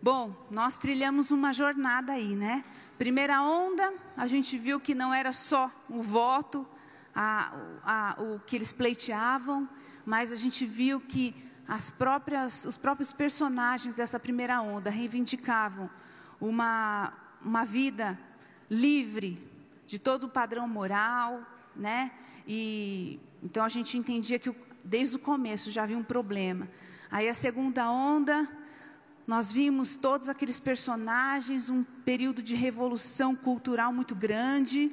Bom, nós trilhamos uma jornada aí, né? Primeira onda, a gente viu que não era só o voto, a, a, o que eles pleiteavam, mas a gente viu que as próprias, os próprios personagens dessa primeira onda reivindicavam uma, uma vida livre de todo o padrão moral, né? E então a gente entendia que desde o começo já havia um problema. Aí a segunda onda, nós vimos todos aqueles personagens, um período de revolução cultural muito grande,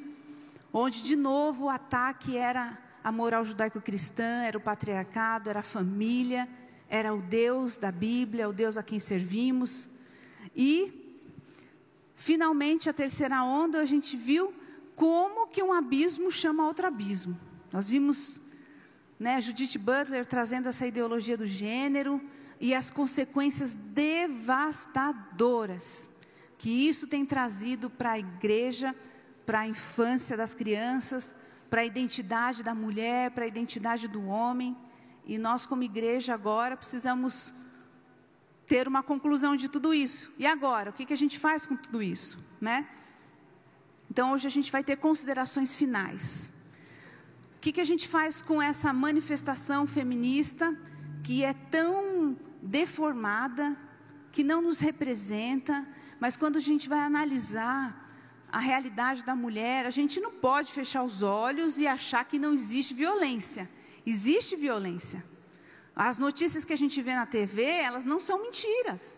onde de novo o ataque era a moral judaico-cristã, era o patriarcado, era a família, era o Deus da Bíblia, o Deus a quem servimos. E, finalmente, a terceira onda, a gente viu como que um abismo chama outro abismo. Nós vimos né, Judith Butler trazendo essa ideologia do gênero e as consequências devastadoras que isso tem trazido para a igreja, para a infância das crianças, para a identidade da mulher, para a identidade do homem. E nós, como igreja, agora precisamos ter uma conclusão de tudo isso. E agora, o que, que a gente faz com tudo isso? Né? Então, hoje a gente vai ter considerações finais. O que, que a gente faz com essa manifestação feminista que é tão deformada, que não nos representa, mas quando a gente vai analisar a realidade da mulher, a gente não pode fechar os olhos e achar que não existe violência. Existe violência. As notícias que a gente vê na TV, elas não são mentiras.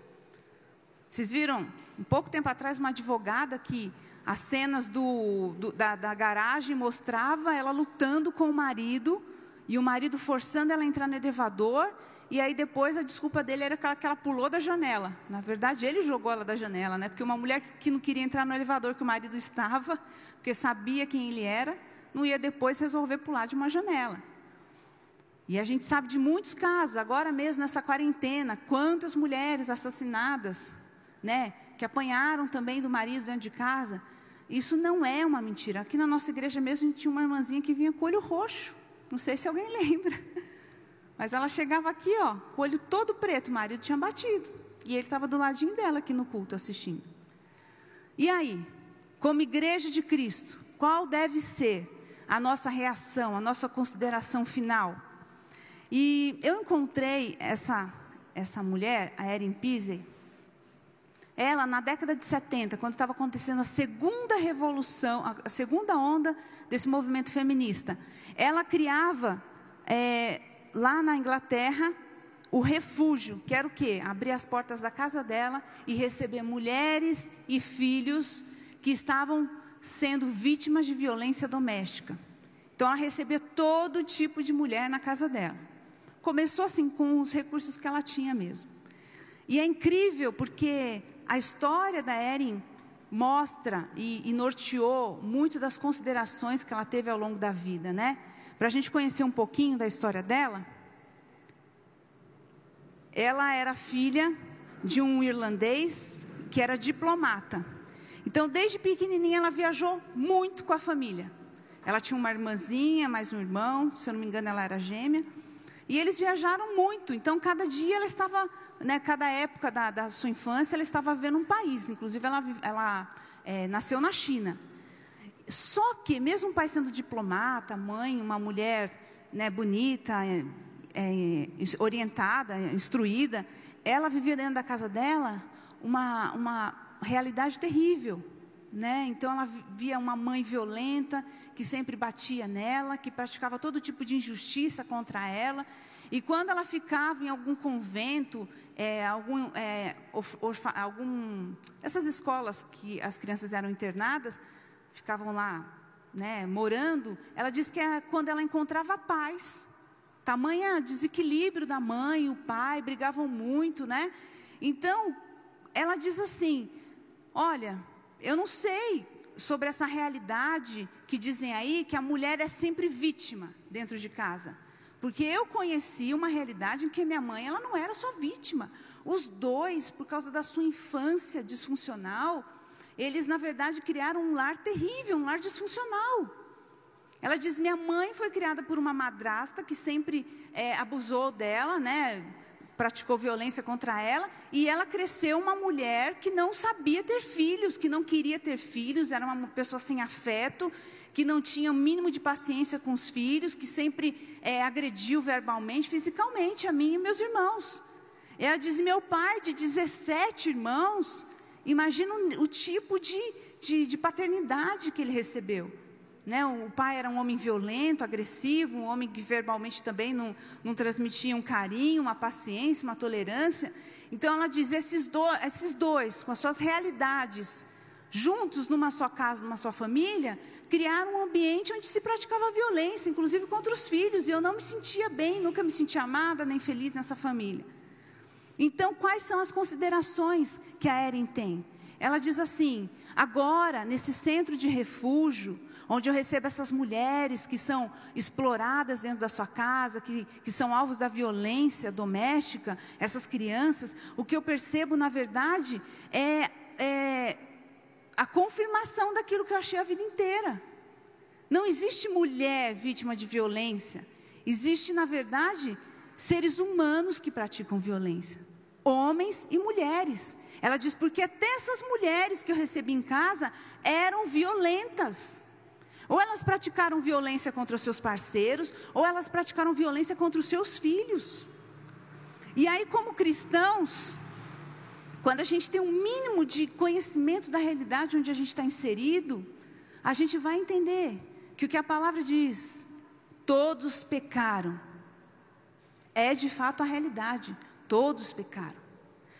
Vocês viram, um pouco tempo atrás, uma advogada que as cenas do, do, da, da garagem mostrava ela lutando com o marido e o marido forçando ela a entrar no elevador e aí depois a desculpa dele era que ela, que ela, pulou da janela. Na verdade, ele jogou ela da janela, né? Porque uma mulher que não queria entrar no elevador que o marido estava, porque sabia quem ele era, não ia depois resolver pular de uma janela. E a gente sabe de muitos casos, agora mesmo nessa quarentena, quantas mulheres assassinadas, né? Que apanharam também do marido dentro de casa. Isso não é uma mentira. Aqui na nossa igreja mesmo, a gente tinha uma irmãzinha que vinha com olho roxo. Não sei se alguém lembra. Mas ela chegava aqui, ó, com o olho todo preto, o marido tinha batido. E ele estava do ladinho dela aqui no culto assistindo. E aí, como igreja de Cristo, qual deve ser a nossa reação, a nossa consideração final? E eu encontrei essa, essa mulher, a Erin Pise, ela na década de 70, quando estava acontecendo a segunda revolução, a segunda onda desse movimento feminista, ela criava é, lá na Inglaterra, o refúgio, que era o quê? Abrir as portas da casa dela e receber mulheres e filhos que estavam sendo vítimas de violência doméstica. Então ela recebia todo tipo de mulher na casa dela. Começou assim com os recursos que ela tinha mesmo. E é incrível porque a história da Erin mostra e, e norteou muito das considerações que ela teve ao longo da vida, né? Para a gente conhecer um pouquinho da história dela, ela era filha de um irlandês que era diplomata. Então, desde pequenininha, ela viajou muito com a família. Ela tinha uma irmãzinha, mais um irmão, se eu não me engano, ela era gêmea. E eles viajaram muito. Então, cada dia ela estava, né, cada época da, da sua infância, ela estava vendo um país. Inclusive, ela, ela é, nasceu na China. Só que, mesmo o pai sendo diplomata, mãe, uma mulher né, bonita, é, é, orientada, instruída, ela vivia dentro da casa dela uma, uma realidade terrível. Né? Então ela via uma mãe violenta que sempre batia nela, que praticava todo tipo de injustiça contra ela. E quando ela ficava em algum convento, é, algum, é, orfa, algum, essas escolas que as crianças eram internadas, ficavam lá, né, morando, ela disse que é quando ela encontrava paz. Tamanha desequilíbrio da mãe, o pai, brigavam muito, né? Então, ela diz assim: Olha, eu não sei sobre essa realidade que dizem aí que a mulher é sempre vítima dentro de casa. Porque eu conheci uma realidade em que minha mãe ela não era só vítima. Os dois, por causa da sua infância disfuncional, eles, na verdade, criaram um lar terrível, um lar disfuncional. Ela diz: minha mãe foi criada por uma madrasta que sempre é, abusou dela, né? praticou violência contra ela, e ela cresceu uma mulher que não sabia ter filhos, que não queria ter filhos, era uma pessoa sem afeto, que não tinha o mínimo de paciência com os filhos, que sempre é, agrediu verbalmente, fisicamente, a mim e meus irmãos. Ela diz: meu pai, de 17 irmãos, imagina o, o tipo de, de, de paternidade que ele recebeu. Né? O pai era um homem violento, agressivo, um homem que verbalmente também não, não transmitia um carinho, uma paciência, uma tolerância. Então ela diz: esses, do, esses dois, com as suas realidades, juntos numa só casa, numa só família, criaram um ambiente onde se praticava violência, inclusive contra os filhos, e eu não me sentia bem, nunca me senti amada nem feliz nessa família. Então, quais são as considerações que a Erin tem? Ela diz assim: agora, nesse centro de refúgio, onde eu recebo essas mulheres que são exploradas dentro da sua casa, que, que são alvos da violência doméstica, essas crianças, o que eu percebo, na verdade, é, é a confirmação daquilo que eu achei a vida inteira. Não existe mulher vítima de violência. Existe, na verdade, seres humanos que praticam violência, homens e mulheres. Ela diz, porque até essas mulheres que eu recebi em casa eram violentas. Ou elas praticaram violência contra os seus parceiros, ou elas praticaram violência contra os seus filhos. E aí, como cristãos, quando a gente tem um mínimo de conhecimento da realidade onde a gente está inserido, a gente vai entender que o que a palavra diz, todos pecaram, é de fato a realidade, todos pecaram.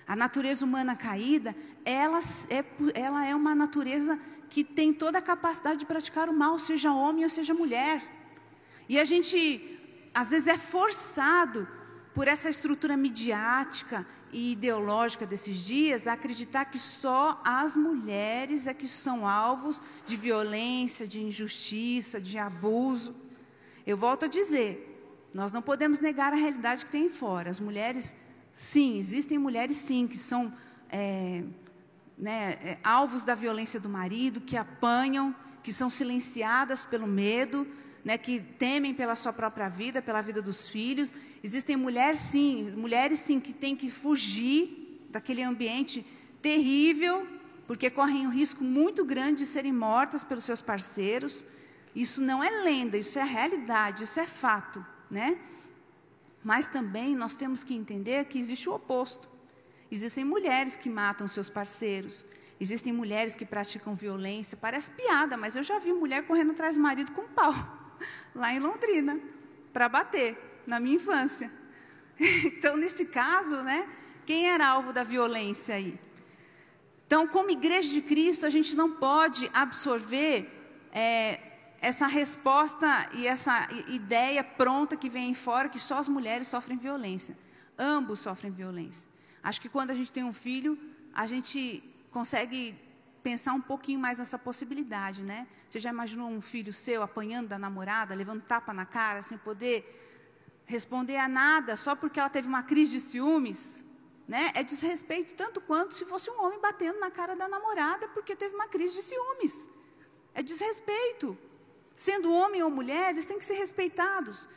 A natureza humana caída, ela é, ela é uma natureza que tem toda a capacidade de praticar o mal, seja homem ou seja mulher. E a gente, às vezes, é forçado por essa estrutura midiática e ideológica desses dias a acreditar que só as mulheres é que são alvos de violência, de injustiça, de abuso. Eu volto a dizer, nós não podemos negar a realidade que tem fora. As mulheres, sim, existem mulheres sim que são é, né, é, alvos da violência do marido, que apanham, que são silenciadas pelo medo, né, que temem pela sua própria vida, pela vida dos filhos. Existem mulheres sim, mulheres sim que têm que fugir daquele ambiente terrível, porque correm um risco muito grande de serem mortas pelos seus parceiros. Isso não é lenda, isso é realidade, isso é fato, né? Mas também nós temos que entender que existe o oposto. Existem mulheres que matam seus parceiros. Existem mulheres que praticam violência. Parece piada, mas eu já vi mulher correndo atrás do marido com um pau, lá em Londrina, para bater, na minha infância. Então, nesse caso, né, quem era alvo da violência aí? Então, como igreja de Cristo, a gente não pode absorver é, essa resposta e essa ideia pronta que vem fora que só as mulheres sofrem violência. Ambos sofrem violência. Acho que quando a gente tem um filho, a gente consegue pensar um pouquinho mais nessa possibilidade, né? Você já imaginou um filho seu apanhando da namorada, levando tapa na cara, sem poder responder a nada, só porque ela teve uma crise de ciúmes? Né? É desrespeito tanto quanto se fosse um homem batendo na cara da namorada porque teve uma crise de ciúmes. É desrespeito. Sendo homem ou mulher, eles têm que ser respeitados.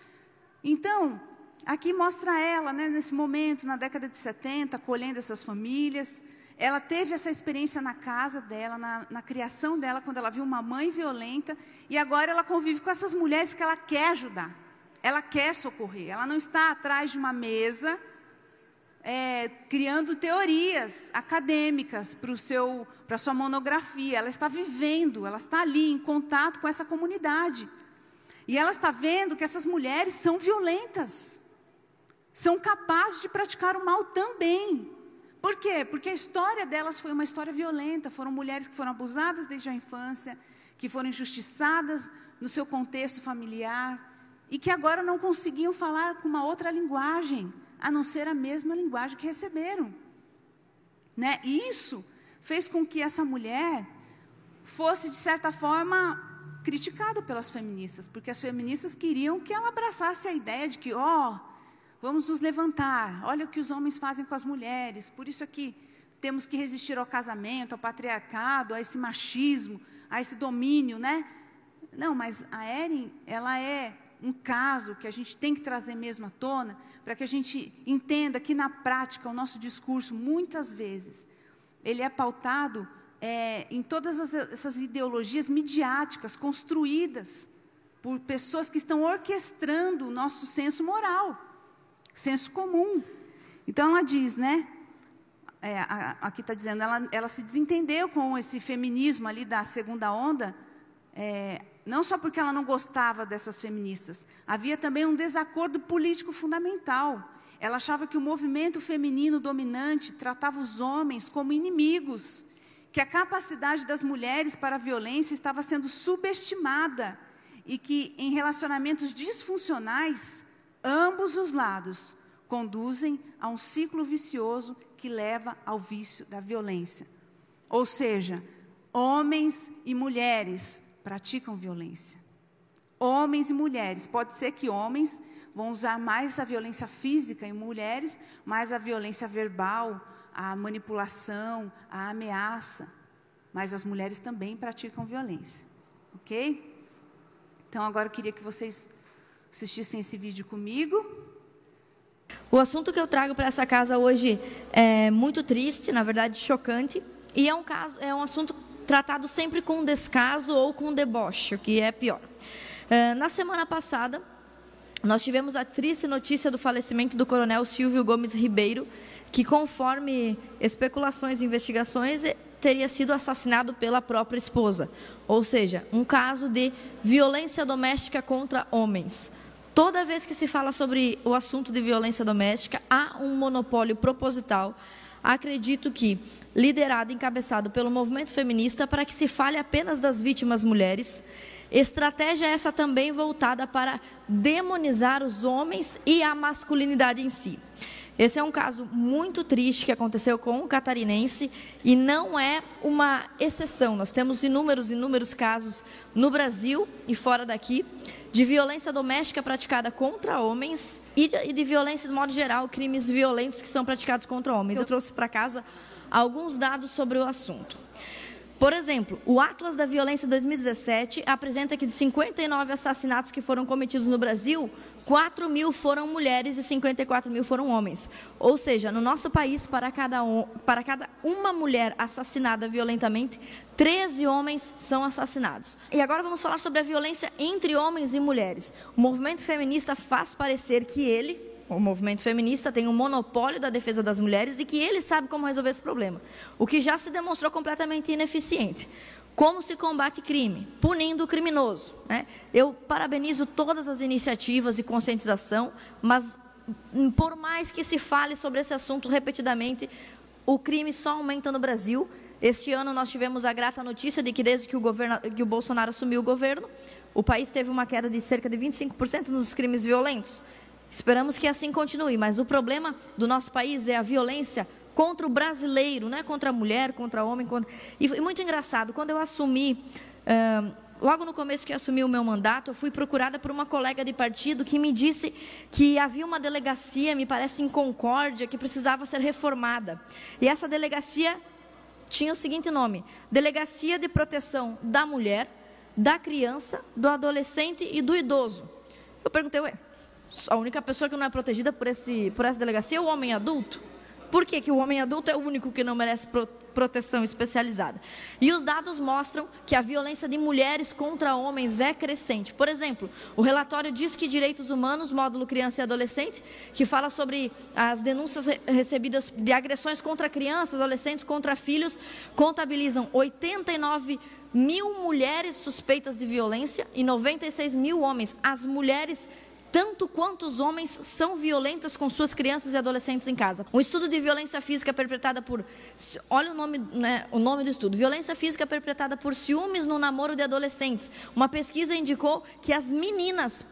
Então, aqui mostra ela, né, nesse momento, na década de 70, colhendo essas famílias. Ela teve essa experiência na casa dela, na, na, criação dela, quando ela viu uma mãe violenta, e agora ela convive com essas mulheres que ela quer ajudar, ela quer socorrer, ela não está atrás de uma mesa, é, criando teorias acadêmicas para a sua monografia, ela está vivendo, ela está ali em contato com essa comunidade. E ela está vendo que essas mulheres são violentas são capazes de praticar o mal também. Por quê? Porque a história delas foi uma história violenta. Foram mulheres que foram abusadas desde a infância, que foram injustiçadas no seu contexto familiar e que agora não conseguiam falar com uma outra linguagem, a não ser a mesma linguagem que receberam. Né? E isso fez com que essa mulher fosse, de certa forma, criticada pelas feministas, porque as feministas queriam que ela abraçasse a ideia de que, ó, oh, Vamos nos levantar. Olha o que os homens fazem com as mulheres. Por isso aqui temos que resistir ao casamento, ao patriarcado, a esse machismo, a esse domínio, né? Não, mas a Erin, ela é um caso que a gente tem que trazer mesmo à tona, para que a gente entenda que na prática o nosso discurso, muitas vezes, ele é pautado é, em todas as, essas ideologias midiáticas construídas por pessoas que estão orquestrando o nosso senso moral, senso comum. Então ela diz, né? É, aqui está dizendo, ela, ela se desentendeu com esse feminismo ali da segunda onda, é, não só porque ela não gostava dessas feministas, havia também um desacordo político fundamental. Ela achava que o movimento feminino dominante tratava os homens como inimigos, que a capacidade das mulheres para a violência estava sendo subestimada e que em relacionamentos disfuncionais, ambos os lados conduzem a um ciclo vicioso que leva ao vício da violência. Ou seja, homens e mulheres praticam violência. Homens e mulheres. Pode ser que homens vão usar mais a violência física em mulheres, mais a violência verbal, a manipulação, a ameaça. Mas as mulheres também praticam violência. Ok? Então agora eu queria que vocês assistissem esse vídeo comigo. O assunto que eu trago para essa casa hoje é muito triste, na verdade chocante, e é um caso, é um assunto tratado sempre com descaso ou com deboche, o que é pior. Uh, na semana passada, nós tivemos a triste notícia do falecimento do coronel Silvio Gomes Ribeiro, que, conforme especulações e investigações, teria sido assassinado pela própria esposa. Ou seja, um caso de violência doméstica contra homens. Toda vez que se fala sobre o assunto de violência doméstica, há um monopólio proposital acredito que liderado, encabeçado pelo movimento feminista, para que se fale apenas das vítimas mulheres. Estratégia essa também voltada para demonizar os homens e a masculinidade em si. Esse é um caso muito triste que aconteceu com um catarinense e não é uma exceção. Nós temos inúmeros, inúmeros casos no Brasil e fora daqui de violência doméstica praticada contra homens e de, e de, violência de modo geral, crimes violentos que são praticados contra homens. Eu trouxe para casa alguns dados sobre o assunto. Por exemplo, o Atlas da Violência 2017 apresenta que de 59 assassinatos que foram cometidos no Brasil, 4 mil foram mulheres e 54 mil foram homens. Ou seja, no nosso país, para cada, um, para cada uma mulher assassinada violentamente, 13 homens são assassinados. E agora vamos falar sobre a violência entre homens e mulheres. O movimento feminista faz parecer que ele, o movimento feminista, tem um monopólio da defesa das mulheres e que ele sabe como resolver esse problema. O que já se demonstrou completamente ineficiente. Como se combate crime? Punindo o criminoso. Né? Eu parabenizo todas as iniciativas de conscientização, mas hum, por mais que se fale sobre esse assunto repetidamente, o crime só aumenta no Brasil. Este ano nós tivemos a grata notícia de que desde que o, governo, que o Bolsonaro assumiu o governo, o país teve uma queda de cerca de 25% nos crimes violentos. Esperamos que assim continue, mas o problema do nosso país é a violência contra o brasileiro, não é contra a mulher, contra o homem. Contra... E, e muito engraçado, quando eu assumi, uh, logo no começo que assumi o meu mandato, eu fui procurada por uma colega de partido que me disse que havia uma delegacia, me parece em Concórdia, que precisava ser reformada. E essa delegacia tinha o seguinte nome: Delegacia de Proteção da Mulher, da Criança, do Adolescente e do Idoso. Eu perguntei, ué, a única pessoa que não é protegida por, esse, por essa delegacia é o homem adulto? Por que, que o homem adulto é o único que não merece pro, proteção especializada? E os dados mostram que a violência de mulheres contra homens é crescente. Por exemplo, o relatório diz que Direitos Humanos, módulo Criança e Adolescente, que fala sobre as denúncias recebidas de agressões contra crianças, adolescentes, contra filhos, contabilizam 89 mil mulheres suspeitas de violência e 96 mil homens. As mulheres tanto quanto os homens são violentos com suas crianças e adolescentes em casa. Um estudo de violência física perpetrada por, olha o nome, né, o nome do estudo, violência física perpetrada por ciúmes no namoro de adolescentes. Uma pesquisa indicou que as meninas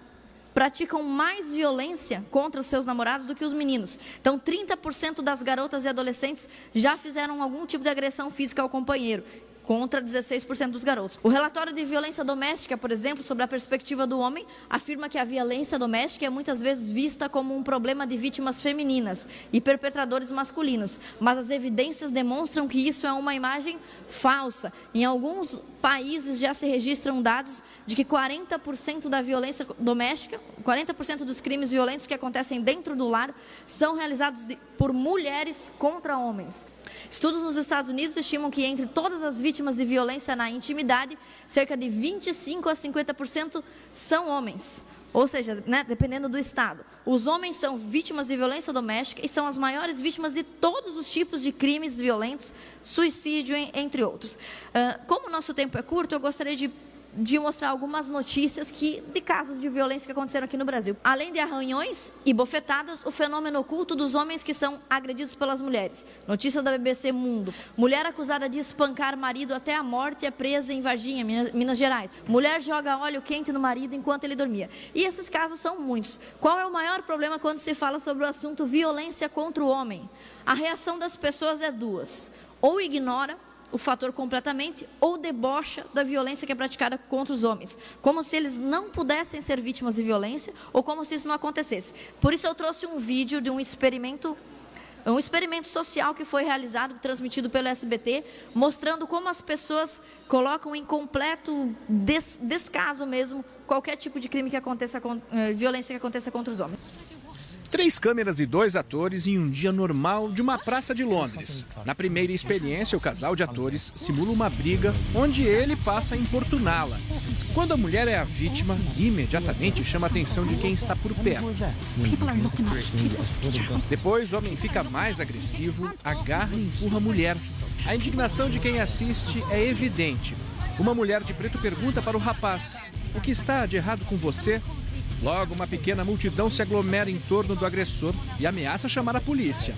praticam mais violência contra os seus namorados do que os meninos. Então, 30% das garotas e adolescentes já fizeram algum tipo de agressão física ao companheiro contra 16% dos garotos. O relatório de violência doméstica, por exemplo, sobre a perspectiva do homem, afirma que a violência doméstica é muitas vezes vista como um problema de vítimas femininas e perpetradores masculinos, mas as evidências demonstram que isso é uma imagem falsa. Em alguns países já se registram dados de que 40% da violência doméstica, 40% dos crimes violentos que acontecem dentro do lar são realizados por mulheres contra homens. Estudos nos Estados Unidos estimam que entre todas as vítimas de violência na intimidade, cerca de 25 a 50% são homens. Ou seja, né, dependendo do estado. Os homens são vítimas de violência doméstica e são as maiores vítimas de todos os tipos de crimes violentos, suicídio, entre outros. Como o nosso tempo é curto, eu gostaria de de mostrar algumas notícias que, de casos de violência que aconteceram aqui no Brasil. Além de arranhões e bofetadas, o fenômeno oculto dos homens que são agredidos pelas mulheres. Notícia da BBC Mundo. Mulher acusada de espancar marido até a morte é presa em Varginha, Minas Gerais. Mulher joga óleo quente no marido enquanto ele dormia. E esses casos são muitos. Qual é o maior problema quando se fala sobre o assunto violência contra o homem? A reação das pessoas é duas. Ou ignora o fator completamente ou debocha da violência que é praticada contra os homens, como se eles não pudessem ser vítimas de violência ou como se isso não acontecesse. Por isso eu trouxe um vídeo de um experimento um experimento social que foi realizado, transmitido pelo SBT, mostrando como as pessoas colocam em completo des descaso mesmo qualquer tipo de crime que aconteça, eh, violência que aconteça contra os homens. Três câmeras e dois atores em um dia normal de uma praça de Londres. Na primeira experiência, o casal de atores simula uma briga onde ele passa a importuná-la. Quando a mulher é a vítima, imediatamente chama a atenção de quem está por perto. Depois, o homem fica mais agressivo, agarra e empurra a mulher. A indignação de quem assiste é evidente. Uma mulher de preto pergunta para o rapaz: O que está de errado com você? Logo, uma pequena multidão se aglomera em torno do agressor e ameaça chamar a polícia.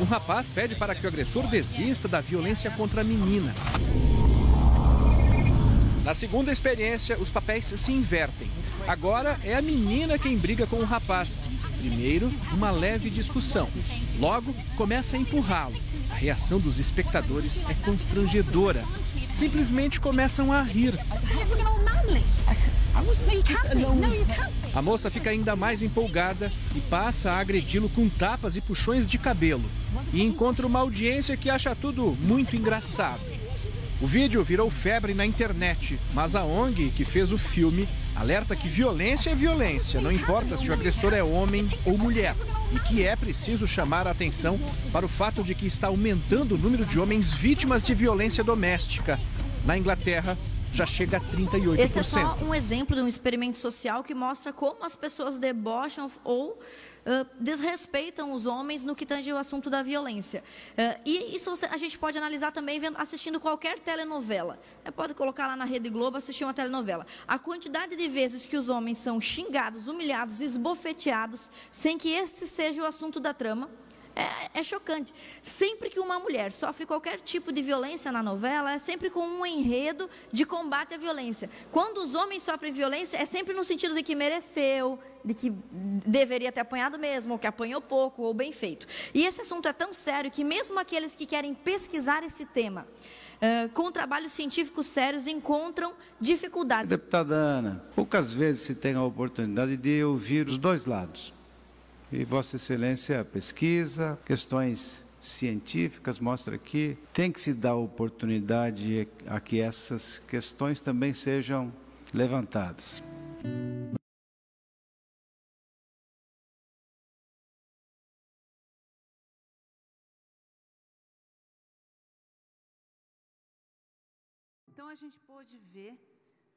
Um rapaz pede para que o agressor desista da violência contra a menina. Na segunda experiência, os papéis se invertem. Agora é a menina quem briga com o rapaz. Primeiro, uma leve discussão. Logo, começa a empurrá-lo. A reação dos espectadores é constrangedora simplesmente começam a rir. A moça fica ainda mais empolgada e passa a agredi-lo com tapas e puxões de cabelo. E encontra uma audiência que acha tudo muito engraçado. O vídeo virou febre na internet, mas a ONG que fez o filme alerta que violência é violência, não importa se o agressor é homem ou mulher, e que é preciso chamar a atenção para o fato de que está aumentando o número de homens vítimas de violência doméstica. Na Inglaterra, já chega a 38%. Esse é só um exemplo de um experimento social que mostra como as pessoas debocham ou Uh, desrespeitam os homens no que tange o assunto da violência. Uh, e isso a gente pode analisar também vendo, assistindo qualquer telenovela. Você pode colocar lá na Rede Globo assistir uma telenovela. A quantidade de vezes que os homens são xingados, humilhados, esbofeteados, sem que este seja o assunto da trama, é, é, chocante. Sempre que uma mulher sofre qualquer tipo de violência na novela, é sempre com um enredo de combate à violência. Quando os homens sofrem violência, é sempre no sentido de que mereceu, de que deveria ter apanhado mesmo, ou que apanhou pouco, ou bem feito. E esse assunto é tão sério que mesmo aqueles que querem pesquisar esse tema, Uh, com trabalhos científicos sérios, encontram dificuldades. Deputada Ana, poucas vezes se tem a oportunidade de ouvir os dois lados. E Vossa Excelência pesquisa, questões científicas mostra que tem que se dar oportunidade a que essas questões também sejam levantadas. Então a gente pode ver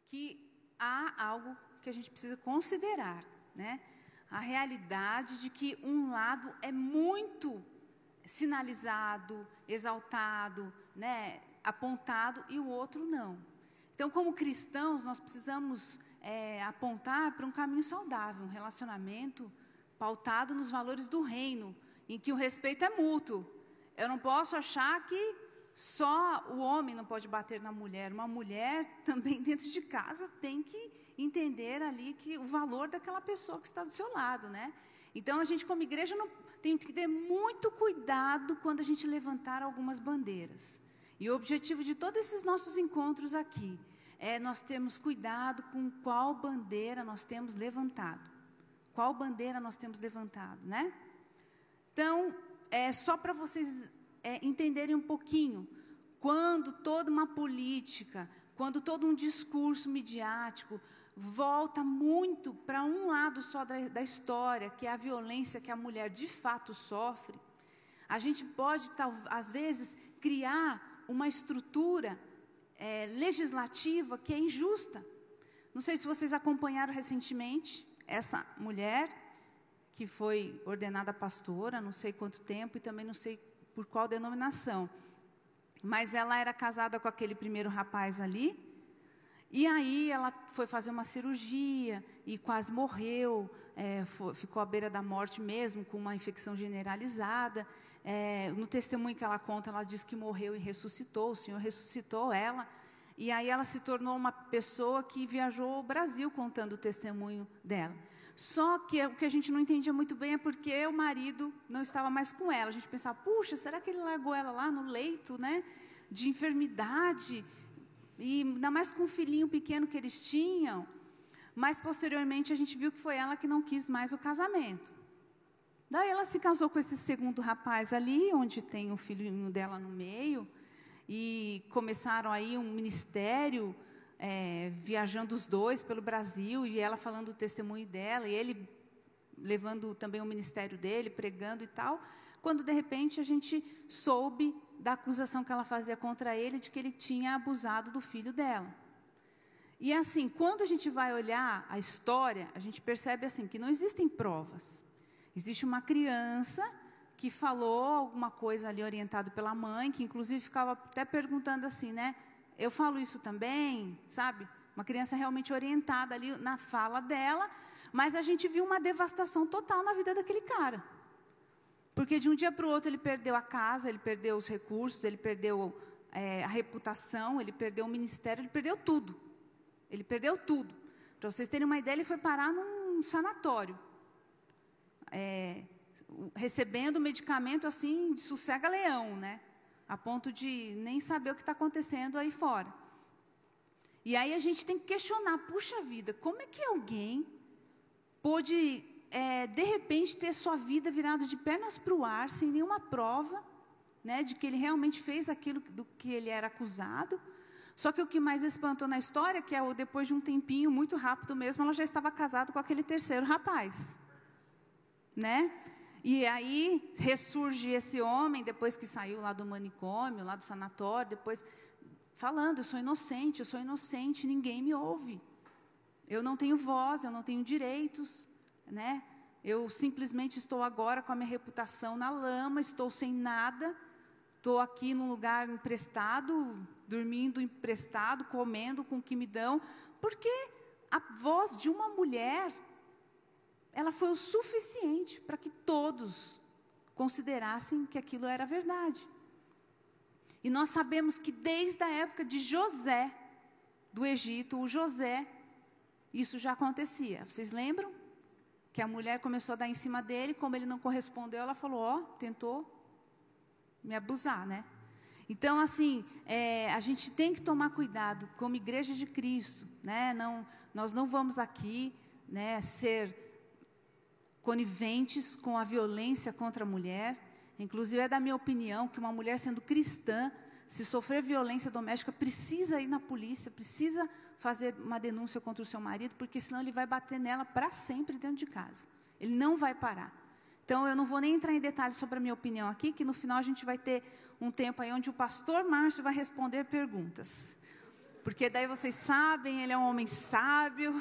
que há algo que a gente precisa considerar, né? A realidade de que um lado é muito sinalizado, exaltado, né, apontado e o outro não. Então, como cristãos, nós precisamos é, apontar para um caminho saudável, um relacionamento pautado nos valores do reino, em que o respeito é mútuo. Eu não posso achar que só o homem não pode bater na mulher, uma mulher também dentro de casa tem que entender ali que o valor daquela pessoa que está do seu lado, né? Então a gente, como igreja, não, tem que ter muito cuidado quando a gente levantar algumas bandeiras. E o objetivo de todos esses nossos encontros aqui é nós termos cuidado com qual bandeira nós temos levantado. Qual bandeira nós temos levantado, né? Então, é só para vocês é, entenderem um pouquinho, quando toda uma política, quando todo um discurso midiático volta muito para um lado só da, da, história, que é a violência que a mulher de fato sofre, a gente pode, às vezes, criar uma estrutura é, legislativa que é injusta. Não sei se vocês acompanharam recentemente essa mulher que foi ordenada pastora, não sei quanto tempo e também não sei por qual denominação. Mas ela era casada com aquele primeiro rapaz ali, e aí ela foi fazer uma cirurgia e quase morreu, é, foi, ficou à beira da morte mesmo, com uma infecção generalizada. É, no testemunho que ela conta, ela diz que morreu e ressuscitou, o Senhor ressuscitou ela. E aí ela se tornou uma pessoa que viajou o Brasil contando o testemunho dela. Só que o que a gente não entendia muito bem é porque o marido não estava mais com ela. A gente pensava, puxa, será que ele largou ela lá no leito, né? De enfermidade? E ainda mais com o filhinho pequeno que eles tinham. Mas posteriormente a gente viu que foi ela que não quis mais o casamento. Daí ela se casou com esse segundo rapaz ali, onde tem o filhinho dela no meio. E começaram aí um ministério, é, viajando os dois pelo Brasil, e ela falando o testemunho dela, e ele levando também o ministério dele, pregando e tal. Quando de repente a gente soube da acusação que ela fazia contra ele de que ele tinha abusado do filho dela. E assim, quando a gente vai olhar a história, a gente percebe assim que não existem provas. Existe uma criança que falou alguma coisa ali orientado pela mãe, que inclusive ficava até perguntando assim, né? Eu falo isso também, sabe? Uma criança realmente orientada ali na fala dela, mas a gente viu uma devastação total na vida daquele cara. Porque de um dia para o outro ele perdeu a casa, ele perdeu os recursos, ele perdeu é, a reputação, ele perdeu o ministério, ele perdeu tudo. Ele perdeu tudo. Para vocês terem uma ideia, ele foi parar num sanatório. É, recebendo medicamento assim de sossega-leão, né? A ponto de nem saber o que está acontecendo aí fora. E aí a gente tem que questionar, puxa vida, como é que alguém pôde é, de repente, ter sua vida virada de pernas para o ar, sem nenhuma prova né, de que ele realmente fez aquilo do que ele era acusado. Só que o que mais espantou na história, que é depois de um tempinho, muito rápido mesmo, ela já estava casada com aquele terceiro rapaz. Né? E aí ressurge esse homem, depois que saiu lá do manicômio, lá do sanatório, depois falando, eu sou inocente, eu sou inocente, ninguém me ouve. Eu não tenho voz, eu não tenho direitos né? Eu simplesmente estou agora com a minha reputação na lama, estou sem nada, estou aqui num lugar emprestado, dormindo emprestado, comendo com o que me dão, porque a voz de uma mulher, ela foi o suficiente para que todos considerassem que aquilo era verdade. E nós sabemos que desde a época de José, do Egito, o José, isso já acontecia. Vocês lembram? Que a mulher começou a dar em cima dele, como ele não correspondeu, ela falou: Ó, oh, tentou me abusar, né? Então, assim, é, a gente tem que tomar cuidado como igreja de Cristo, né? Não, nós não vamos aqui, né, ser coniventes com a violência contra a mulher. Inclusive, é da minha opinião que uma mulher sendo cristã, se sofrer violência doméstica, precisa ir na polícia, precisa fazer uma denúncia contra o seu marido, porque senão ele vai bater nela para sempre dentro de casa. Ele não vai parar. Então, eu não vou nem entrar em detalhes sobre a minha opinião aqui, que no final a gente vai ter um tempo aí onde o pastor Márcio vai responder perguntas. Porque daí vocês sabem, ele é um homem sábio,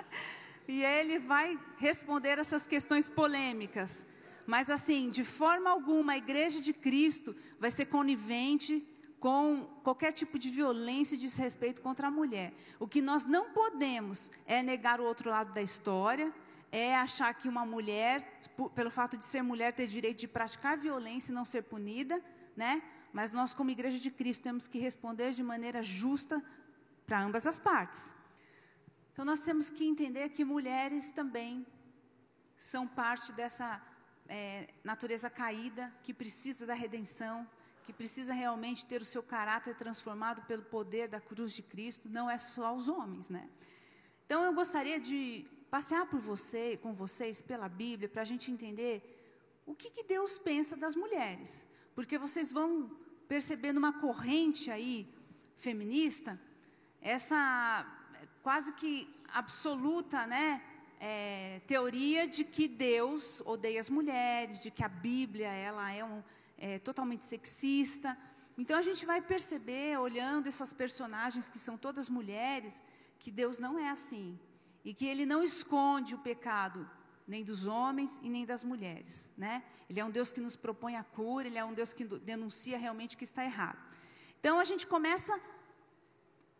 e ele vai responder essas questões polêmicas. Mas assim, de forma alguma, a igreja de Cristo vai ser conivente com qualquer tipo de violência e desrespeito contra a mulher. O que nós não podemos é negar o outro lado da história, é achar que uma mulher, pelo fato de ser mulher, ter direito de praticar violência e não ser punida, né? Mas nós, como Igreja de Cristo, temos que responder de maneira justa para ambas as partes. Então, nós temos que entender que mulheres também são parte dessa é, natureza caída que precisa da redenção, que precisa realmente ter o seu caráter transformado pelo poder da cruz de Cristo, não é só os homens, né? Então eu gostaria de passear por você, com vocês, pela Bíblia, para a gente entender o que, que Deus pensa das mulheres, porque vocês vão perceber numa corrente aí feminista essa quase que absoluta, né? É, teoria de que Deus odeia as mulheres, de que a Bíblia ela é, um, é totalmente sexista. Então a gente vai perceber, olhando essas personagens que são todas mulheres, que Deus não é assim e que Ele não esconde o pecado nem dos homens e nem das mulheres, né? Ele é um Deus que nos propõe a cura, ele é um Deus que denuncia realmente o que está errado. Então a gente começa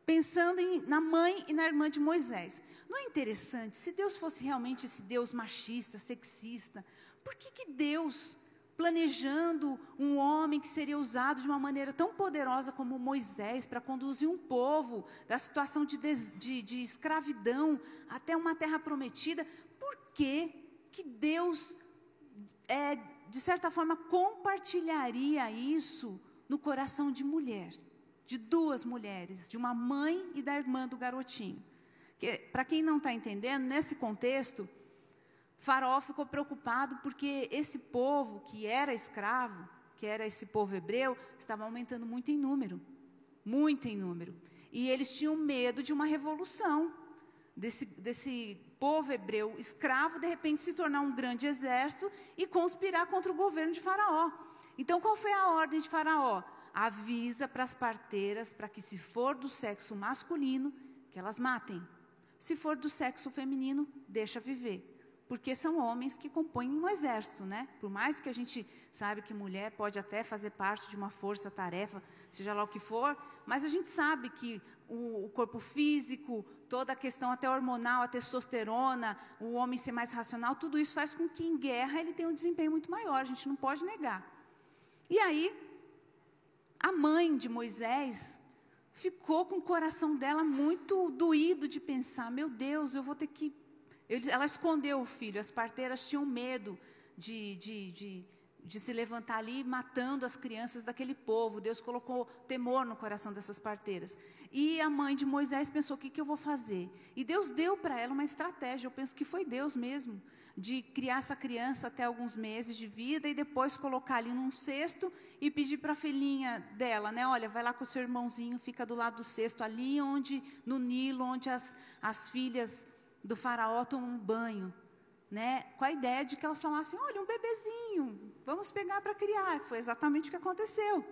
pensando em, na mãe e na irmã de Moisés. Não é interessante, se Deus fosse realmente esse Deus machista, sexista, por que, que Deus, planejando um homem que seria usado de uma maneira tão poderosa como Moisés para conduzir um povo da situação de, de, de escravidão até uma terra prometida, por que, que Deus, é, de certa forma, compartilharia isso no coração de mulher? de duas mulheres, de uma mãe e da irmã do garotinho. Que, Para quem não está entendendo, nesse contexto, Faraó ficou preocupado porque esse povo que era escravo, que era esse povo hebreu, estava aumentando muito em número, muito em número. E eles tinham medo de uma revolução, desse, desse povo hebreu escravo, de repente se tornar um grande exército e conspirar contra o governo de Faraó. Então, qual foi a ordem de Faraó? avisa para as parteiras para que, se for do sexo masculino, que elas matem. Se for do sexo feminino, deixa viver. Porque são homens que compõem um exército, né? Por mais que a gente sabe que mulher pode até fazer parte de uma força-tarefa, seja lá o que for, mas a gente sabe que o, o corpo físico, toda a questão até hormonal, a testosterona, o homem ser mais racional, tudo isso faz com que em guerra ele tenha um desempenho muito maior, a gente não pode negar. E aí, a mãe de Moisés ficou com o coração dela muito doído de pensar: meu Deus, eu vou ter que. Ela escondeu o filho, as parteiras tinham medo de, de, de de se levantar ali matando as crianças daquele povo. Deus colocou temor no coração dessas parteiras. E a mãe de Moisés pensou: o que, que eu vou fazer? E Deus deu para ela uma estratégia. Eu penso que foi Deus mesmo, de criar essa criança até alguns meses de vida e depois colocar ali num cesto e pedir para a filhinha dela, né? Olha, vai lá com o seu irmãozinho, fica do lado do cesto, ali onde, no Nilo, onde as, as filhas do faraó tomam banho né, com a ideia de que elas falassem: olha, um bebezinho, vamos pegar para criar. Foi exatamente o que aconteceu.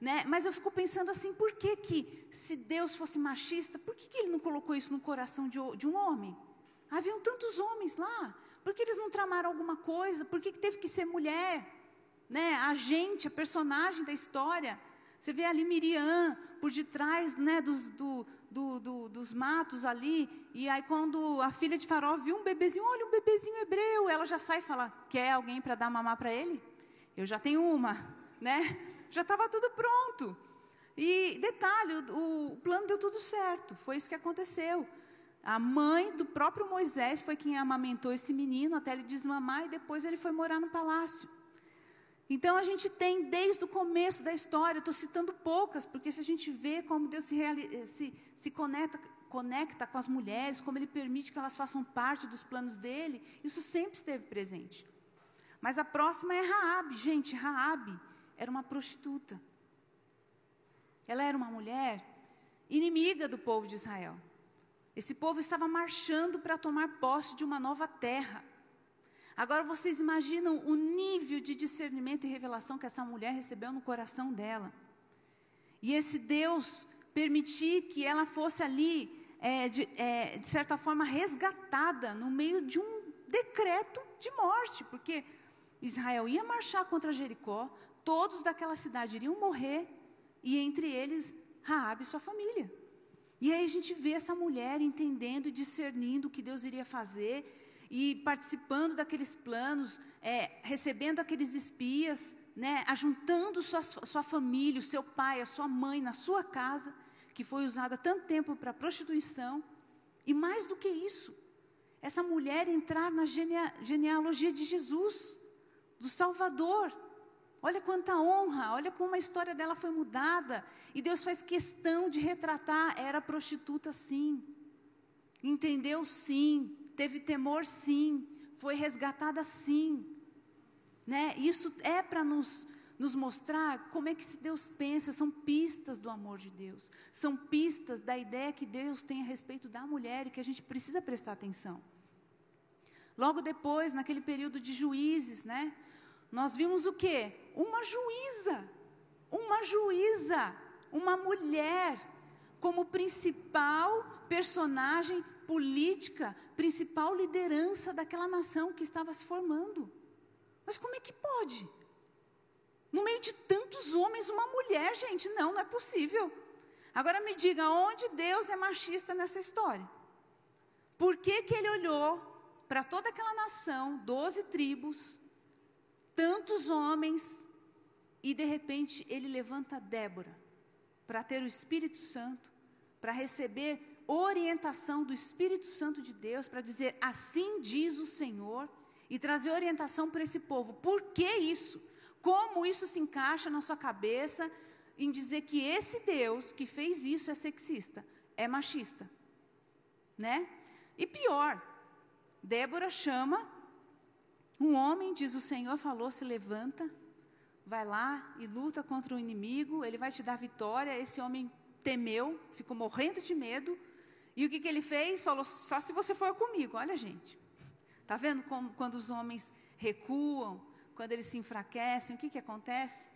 Né? Mas eu fico pensando assim: por que, que se Deus fosse machista, por que, que ele não colocou isso no coração de, de um homem? Haviam tantos homens lá, por que eles não tramaram alguma coisa? Por que, que teve que ser mulher? Né? A gente, a personagem da história. Você vê ali Miriam por detrás né, dos, do, do, do, dos matos ali, e aí quando a filha de Faraó viu um bebezinho, olha um bebezinho hebreu, ela já sai e fala, quer alguém para dar mamar para ele? Eu já tenho uma, né? Já estava tudo pronto. E detalhe, o, o plano deu tudo certo, foi isso que aconteceu. A mãe do próprio Moisés foi quem amamentou esse menino até ele desmamar e depois ele foi morar no palácio. Então a gente tem desde o começo da história, estou citando poucas, porque se a gente vê como Deus se, se, se conecta, conecta com as mulheres, como Ele permite que elas façam parte dos planos dele, isso sempre esteve presente. Mas a próxima é Raabe, gente, Raabe era uma prostituta. Ela era uma mulher inimiga do povo de Israel. Esse povo estava marchando para tomar posse de uma nova terra. Agora vocês imaginam o nível de discernimento e revelação que essa mulher recebeu no coração dela. E esse Deus permitir que ela fosse ali, é, de, é, de certa forma, resgatada no meio de um decreto de morte, porque Israel ia marchar contra Jericó, todos daquela cidade iriam morrer, e entre eles Raabe e sua família. E aí a gente vê essa mulher entendendo e discernindo o que Deus iria fazer, e participando daqueles planos, é, recebendo aqueles espias, né, ajuntando sua, sua família, o seu pai, a sua mãe na sua casa, que foi usada tanto tempo para prostituição. E mais do que isso, essa mulher entrar na genealogia de Jesus, do Salvador. Olha quanta honra, olha como a história dela foi mudada. E Deus faz questão de retratar. Era prostituta, sim. Entendeu, sim. Teve temor, sim. Foi resgatada, sim. Né? Isso é para nos, nos mostrar como é que Deus pensa. São pistas do amor de Deus. São pistas da ideia que Deus tem a respeito da mulher e que a gente precisa prestar atenção. Logo depois, naquele período de juízes, né? nós vimos o quê? Uma juíza, uma juíza, uma mulher, como principal personagem política, principal liderança daquela nação que estava se formando. Mas como é que pode? No meio de tantos homens, uma mulher, gente, não, não é possível. Agora me diga, onde Deus é machista nessa história? Por que, que ele olhou para toda aquela nação, doze tribos, tantos homens, e de repente ele levanta Débora para ter o Espírito Santo, para receber orientação do Espírito Santo de Deus, para dizer assim diz o Senhor, e trazer orientação para esse povo. Por que isso? Como isso se encaixa na sua cabeça em dizer que esse Deus que fez isso é sexista, é machista, né? E pior, Débora chama um homem, diz o Senhor, falou: se levanta, vai lá e luta contra o inimigo, ele vai te dar vitória. Esse homem temeu, ficou morrendo de medo. E o que, que ele fez? Falou: só se você for comigo. Olha, gente, está vendo como, quando os homens recuam, quando eles se enfraquecem, o que, que acontece?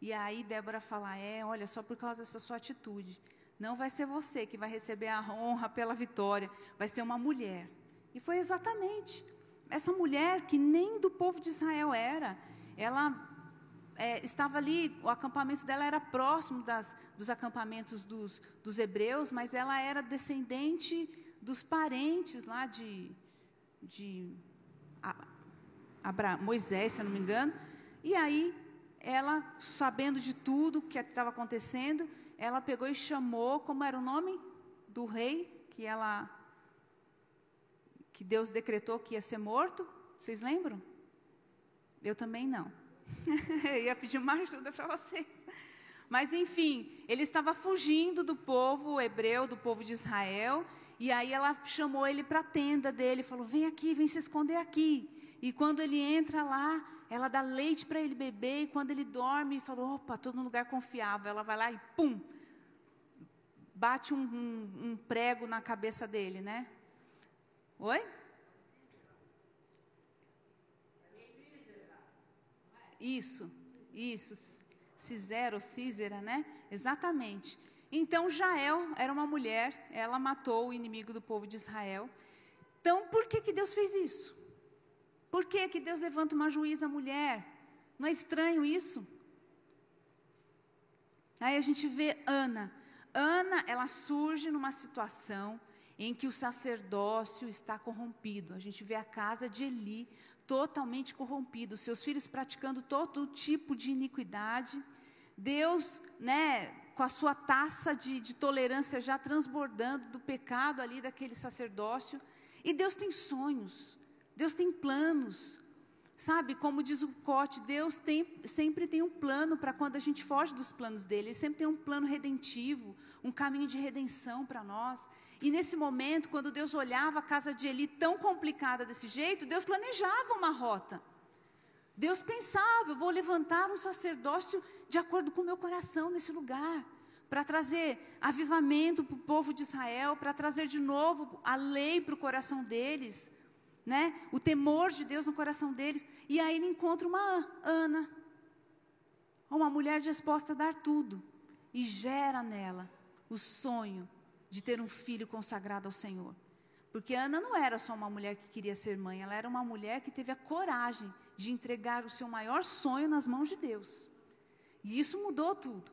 E aí Débora fala: é, olha, só por causa dessa sua atitude. Não vai ser você que vai receber a honra pela vitória, vai ser uma mulher. E foi exatamente essa mulher que nem do povo de Israel era, ela é, estava ali, o acampamento dela era próximo das, dos acampamentos dos, dos hebreus, mas ela era descendente dos parentes lá de, de Abra, Moisés, se eu não me engano. E aí, ela, sabendo de tudo que estava acontecendo, ela pegou e chamou, como era o nome do rei que ela que Deus decretou que ia ser morto? Vocês lembram? Eu também não. Eu ia pedir uma ajuda para vocês. Mas enfim, ele estava fugindo do povo hebreu, do povo de Israel, e aí ela chamou ele para a tenda dele, falou: "Vem aqui, vem se esconder aqui". E quando ele entra lá, ela dá leite para ele beber, e quando ele dorme, falou: "Opa, estou num lugar confiável". Ela vai lá e pum, bate um, um, um prego na cabeça dele, né? Oi? Isso, isso. Cisera ou Císera, né? Exatamente. Então Jael era uma mulher, ela matou o inimigo do povo de Israel. Então, por que, que Deus fez isso? Por que, que Deus levanta uma juíza mulher? Não é estranho isso? Aí a gente vê Ana. Ana, ela surge numa situação em que o sacerdócio está corrompido. A gente vê a casa de Eli totalmente corrompida, seus filhos praticando todo tipo de iniquidade. Deus, né, com a sua taça de, de tolerância já transbordando do pecado ali daquele sacerdócio. E Deus tem sonhos, Deus tem planos, Sabe, como diz o Cote, Deus tem, sempre tem um plano para quando a gente foge dos planos dele. Ele sempre tem um plano redentivo, um caminho de redenção para nós. E nesse momento, quando Deus olhava a casa de Eli tão complicada desse jeito, Deus planejava uma rota. Deus pensava, eu vou levantar um sacerdócio de acordo com o meu coração nesse lugar, para trazer avivamento para o povo de Israel, para trazer de novo a lei para o coração deles né? O temor de Deus no coração deles. E aí ele encontra uma Ana, uma mulher disposta a dar tudo, e gera nela o sonho de ter um filho consagrado ao Senhor. Porque Ana não era só uma mulher que queria ser mãe, ela era uma mulher que teve a coragem de entregar o seu maior sonho nas mãos de Deus. E isso mudou tudo.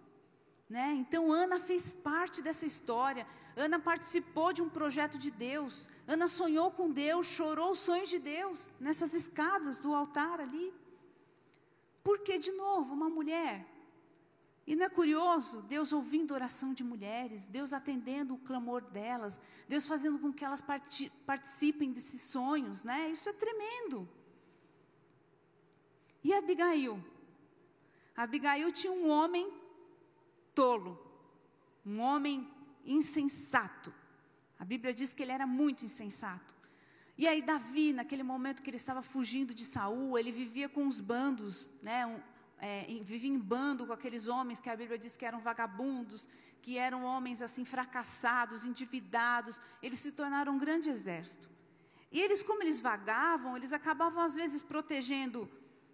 Né? Então Ana fez parte dessa história. Ana participou de um projeto de Deus. Ana sonhou com Deus, chorou os sonhos de Deus nessas escadas do altar ali. Porque de novo, uma mulher E não é curioso Deus ouvindo oração de mulheres, Deus atendendo o clamor delas, Deus fazendo com que elas participem desses sonhos, né? Isso é tremendo. E Abigail? Abigail tinha um homem tolo, um homem insensato. A Bíblia diz que ele era muito insensato. E aí Davi, naquele momento que ele estava fugindo de Saul, ele vivia com os bandos, né, é, em bando com aqueles homens que a Bíblia diz que eram vagabundos, que eram homens assim fracassados, endividados. Eles se tornaram um grande exército. E eles, como eles vagavam, eles acabavam às vezes protegendo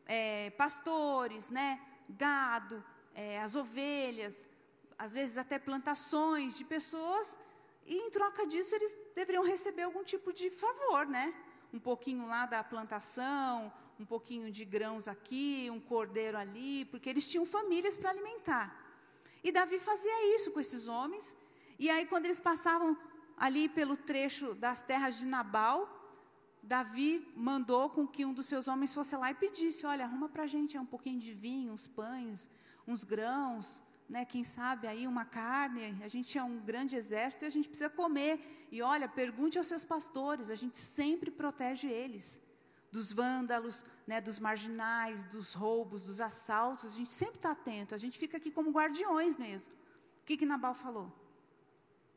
é, pastores, né, gado, é, as ovelhas, às vezes até plantações de pessoas, e em troca disso eles deveriam receber algum tipo de favor, né? Um pouquinho lá da plantação, um pouquinho de grãos aqui, um cordeiro ali, porque eles tinham famílias para alimentar. E Davi fazia isso com esses homens, e aí quando eles passavam ali pelo trecho das terras de Nabal, Davi mandou com que um dos seus homens fosse lá e pedisse: Olha, arruma para a gente um pouquinho de vinho, uns pães, uns grãos, né, quem sabe aí uma carne, a gente é um grande exército e a gente precisa comer. E olha, pergunte aos seus pastores, a gente sempre protege eles dos vândalos, né, dos marginais, dos roubos, dos assaltos, a gente sempre está atento, a gente fica aqui como guardiões mesmo. O que, que Nabal falou?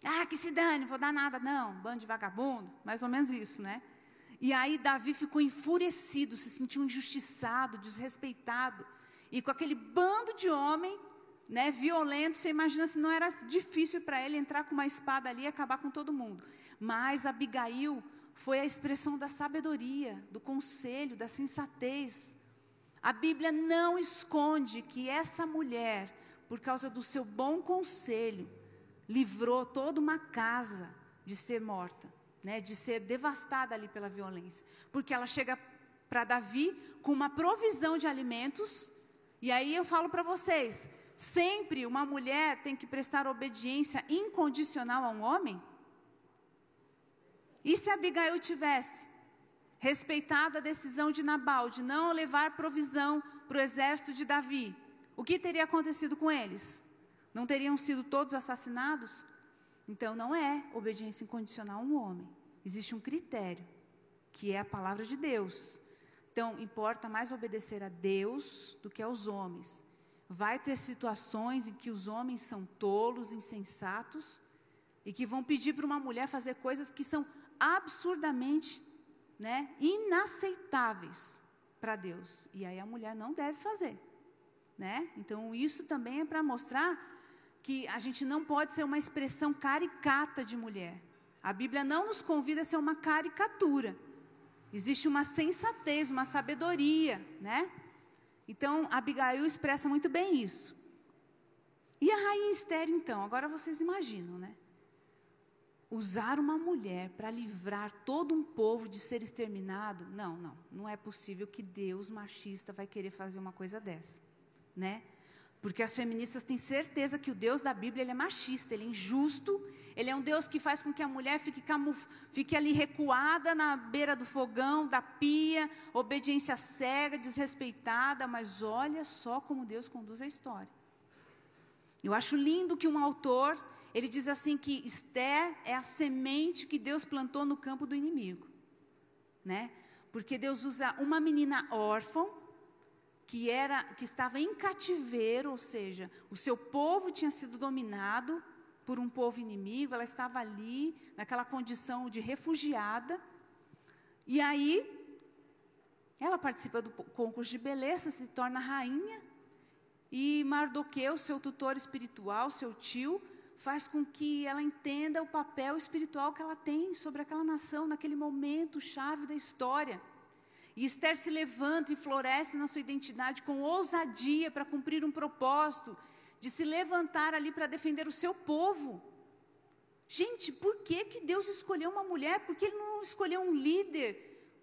Ah, que se dane, vou dar nada, não, bando de vagabundo, mais ou menos isso, né? E aí Davi ficou enfurecido, se sentiu injustiçado, desrespeitado, e com aquele bando de homem né, violento, você imagina se não era difícil para ele entrar com uma espada ali e acabar com todo mundo. Mas Abigail foi a expressão da sabedoria, do conselho, da sensatez. A Bíblia não esconde que essa mulher, por causa do seu bom conselho, livrou toda uma casa de ser morta, né, de ser devastada ali pela violência. Porque ela chega para Davi com uma provisão de alimentos, e aí eu falo para vocês, Sempre uma mulher tem que prestar obediência incondicional a um homem? E se Abigail tivesse respeitado a decisão de Nabal de não levar provisão para o exército de Davi, o que teria acontecido com eles? Não teriam sido todos assassinados? Então não é obediência incondicional a um homem. Existe um critério, que é a palavra de Deus. Então importa mais obedecer a Deus do que aos homens. Vai ter situações em que os homens são tolos, insensatos, e que vão pedir para uma mulher fazer coisas que são absurdamente né, inaceitáveis para Deus. E aí a mulher não deve fazer. Né? Então, isso também é para mostrar que a gente não pode ser uma expressão caricata de mulher. A Bíblia não nos convida a ser uma caricatura. Existe uma sensatez, uma sabedoria, né? Então, Abigail expressa muito bem isso. E a rainha Esther, então, agora vocês imaginam, né? Usar uma mulher para livrar todo um povo de ser exterminado? Não, não, não é possível que Deus machista vai querer fazer uma coisa dessa, né? Porque as feministas têm certeza que o Deus da Bíblia ele é machista, ele é injusto, ele é um Deus que faz com que a mulher fique, camuf... fique ali recuada na beira do fogão, da pia, obediência cega, desrespeitada, mas olha só como Deus conduz a história. Eu acho lindo que um autor, ele diz assim que Esther é a semente que Deus plantou no campo do inimigo, né? Porque Deus usa uma menina órfã, que era que estava em cativeiro, ou seja, o seu povo tinha sido dominado por um povo inimigo, ela estava ali naquela condição de refugiada. E aí ela participa do concurso de beleza, se torna rainha, e Mardoqueu, seu tutor espiritual, seu tio, faz com que ela entenda o papel espiritual que ela tem sobre aquela nação naquele momento chave da história. E Esther se levanta e floresce na sua identidade com ousadia para cumprir um propósito, de se levantar ali para defender o seu povo. Gente, por que, que Deus escolheu uma mulher? Por que Ele não escolheu um líder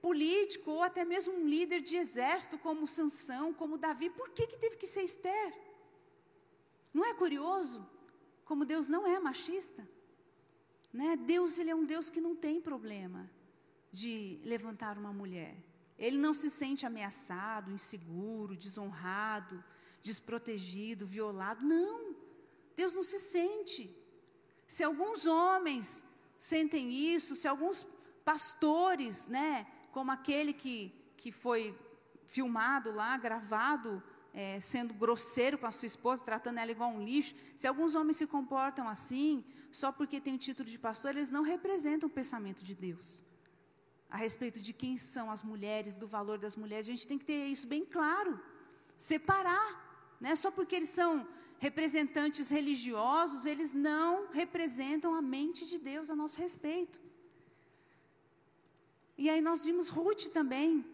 político ou até mesmo um líder de exército como Sansão, como Davi? Por que, que teve que ser Esther? Não é curioso como Deus não é machista? Né? Deus ele é um Deus que não tem problema de levantar uma mulher. Ele não se sente ameaçado, inseguro, desonrado, desprotegido, violado. Não, Deus não se sente. Se alguns homens sentem isso, se alguns pastores, né, como aquele que, que foi filmado lá, gravado, é, sendo grosseiro com a sua esposa, tratando ela igual um lixo, se alguns homens se comportam assim, só porque tem o título de pastor, eles não representam o pensamento de Deus. A respeito de quem são as mulheres, do valor das mulheres, a gente tem que ter isso bem claro. Separar, né? Só porque eles são representantes religiosos, eles não representam a mente de Deus a nosso respeito. E aí nós vimos Ruth também.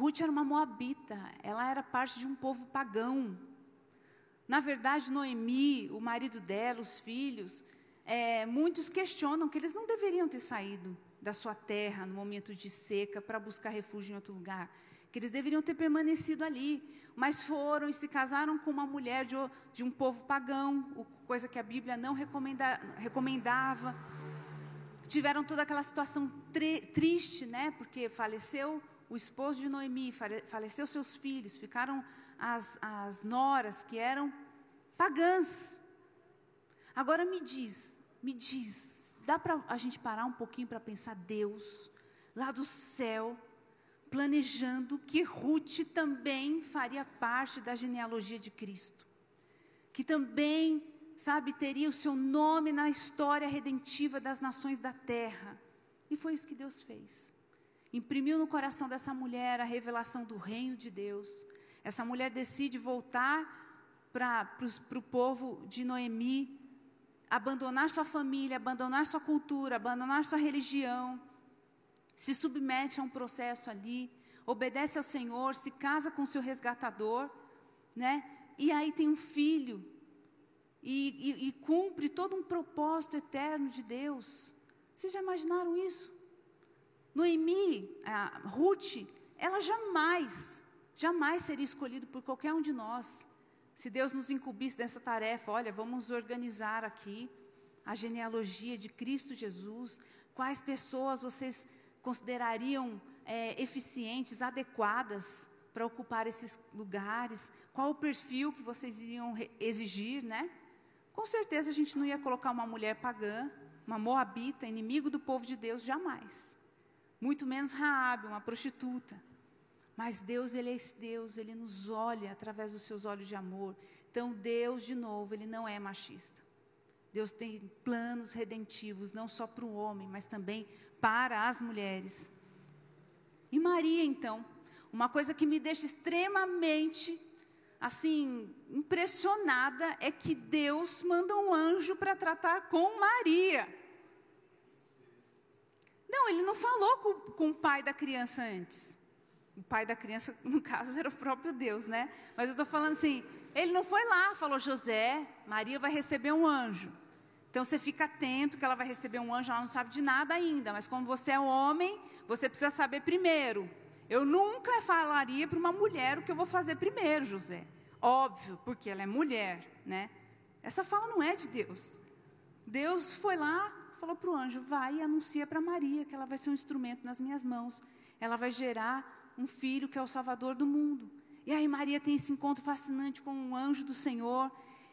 Ruth era uma moabita, ela era parte de um povo pagão. Na verdade, Noemi, o marido dela, os filhos, é, muitos questionam que eles não deveriam ter saído da sua terra no momento de seca para buscar refúgio em outro lugar que eles deveriam ter permanecido ali, mas foram e se casaram com uma mulher de, de um povo pagão, coisa que a Bíblia não recomenda, recomendava. Tiveram toda aquela situação triste, né? Porque faleceu o esposo de Noemi, faleceu seus filhos, ficaram as, as noras que eram pagãs. Agora me diz, me diz, dá para a gente parar um pouquinho para pensar Deus lá do céu planejando que Ruth também faria parte da genealogia de Cristo, que também, sabe, teria o seu nome na história redentiva das nações da terra. E foi isso que Deus fez. Imprimiu no coração dessa mulher a revelação do reino de Deus. Essa mulher decide voltar para o povo de Noemi, abandonar sua família, abandonar sua cultura, abandonar sua religião, se submete a um processo ali, obedece ao Senhor, se casa com seu resgatador, né? E aí tem um filho e, e, e cumpre todo um propósito eterno de Deus. Vocês já imaginaram isso? Noemi, a Ruth, ela jamais, jamais seria escolhida por qualquer um de nós. Se Deus nos incumbisse dessa tarefa, olha, vamos organizar aqui a genealogia de Cristo Jesus, quais pessoas vocês considerariam é, eficientes, adequadas para ocupar esses lugares? Qual o perfil que vocês iriam exigir, né? Com certeza a gente não ia colocar uma mulher pagã, uma moabita, inimigo do povo de Deus, jamais. Muito menos Raabe, uma prostituta. Mas Deus, Ele é esse Deus, Ele nos olha através dos seus olhos de amor. Então, Deus, de novo, Ele não é machista. Deus tem planos redentivos, não só para o homem, mas também para as mulheres. E Maria, então, uma coisa que me deixa extremamente assim impressionada é que Deus manda um anjo para tratar com Maria. Não, ele não falou com, com, o pai da criança antes. O pai da criança, no caso, era o próprio Deus, né? Mas eu estou falando assim, ele não foi lá, falou José, Maria vai receber um anjo. Então você fica atento que ela vai receber um anjo, ela não sabe de nada ainda, mas como você é homem, você precisa saber primeiro. Eu nunca falaria para uma mulher o que eu vou fazer primeiro, José. Óbvio, porque ela é mulher, né? Essa fala não é de Deus. Deus foi lá, falou para o anjo: vai e anuncia para Maria que ela vai ser um instrumento nas minhas mãos. Ela vai gerar um filho que é o Salvador do mundo. E aí Maria tem esse encontro fascinante com o anjo do Senhor.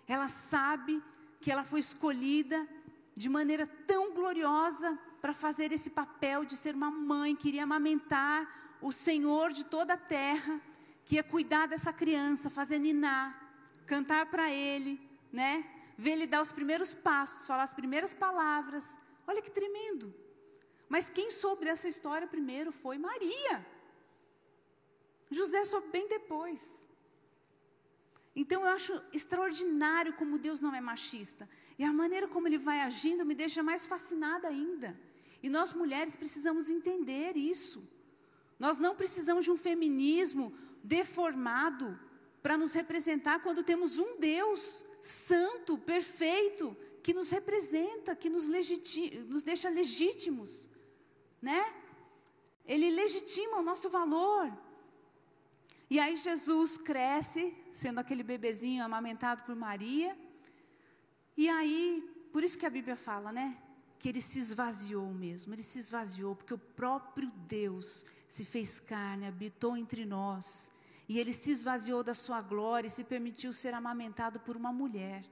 Ela sabe que ela foi escolhida de maneira tão gloriosa para fazer esse papel de ser uma mãe que iria amamentar o Senhor de toda a terra, que ia cuidar dessa criança, fazer ninar, cantar para ele, né? Ver ele dar os primeiros passos, falar as primeiras palavras. Olha que tremendo. Mas quem soube dessa história primeiro foi Maria. José soube bem depois. Então eu acho extraordinário como Deus não é machista. E a maneira como ele vai agindo me deixa mais fascinada ainda. E nós mulheres precisamos entender isso. Nós não precisamos de um feminismo deformado para nos representar quando temos um Deus santo, perfeito, que nos representa, que nos, nos deixa legítimos, né? Ele legitima o nosso valor. E aí Jesus cresce, sendo aquele bebezinho amamentado por Maria. E aí, por isso que a Bíblia fala, né? Que ele se esvaziou mesmo, ele se esvaziou, porque o próprio Deus se fez carne, habitou entre nós. E ele se esvaziou da sua glória e se permitiu ser amamentado por uma mulher.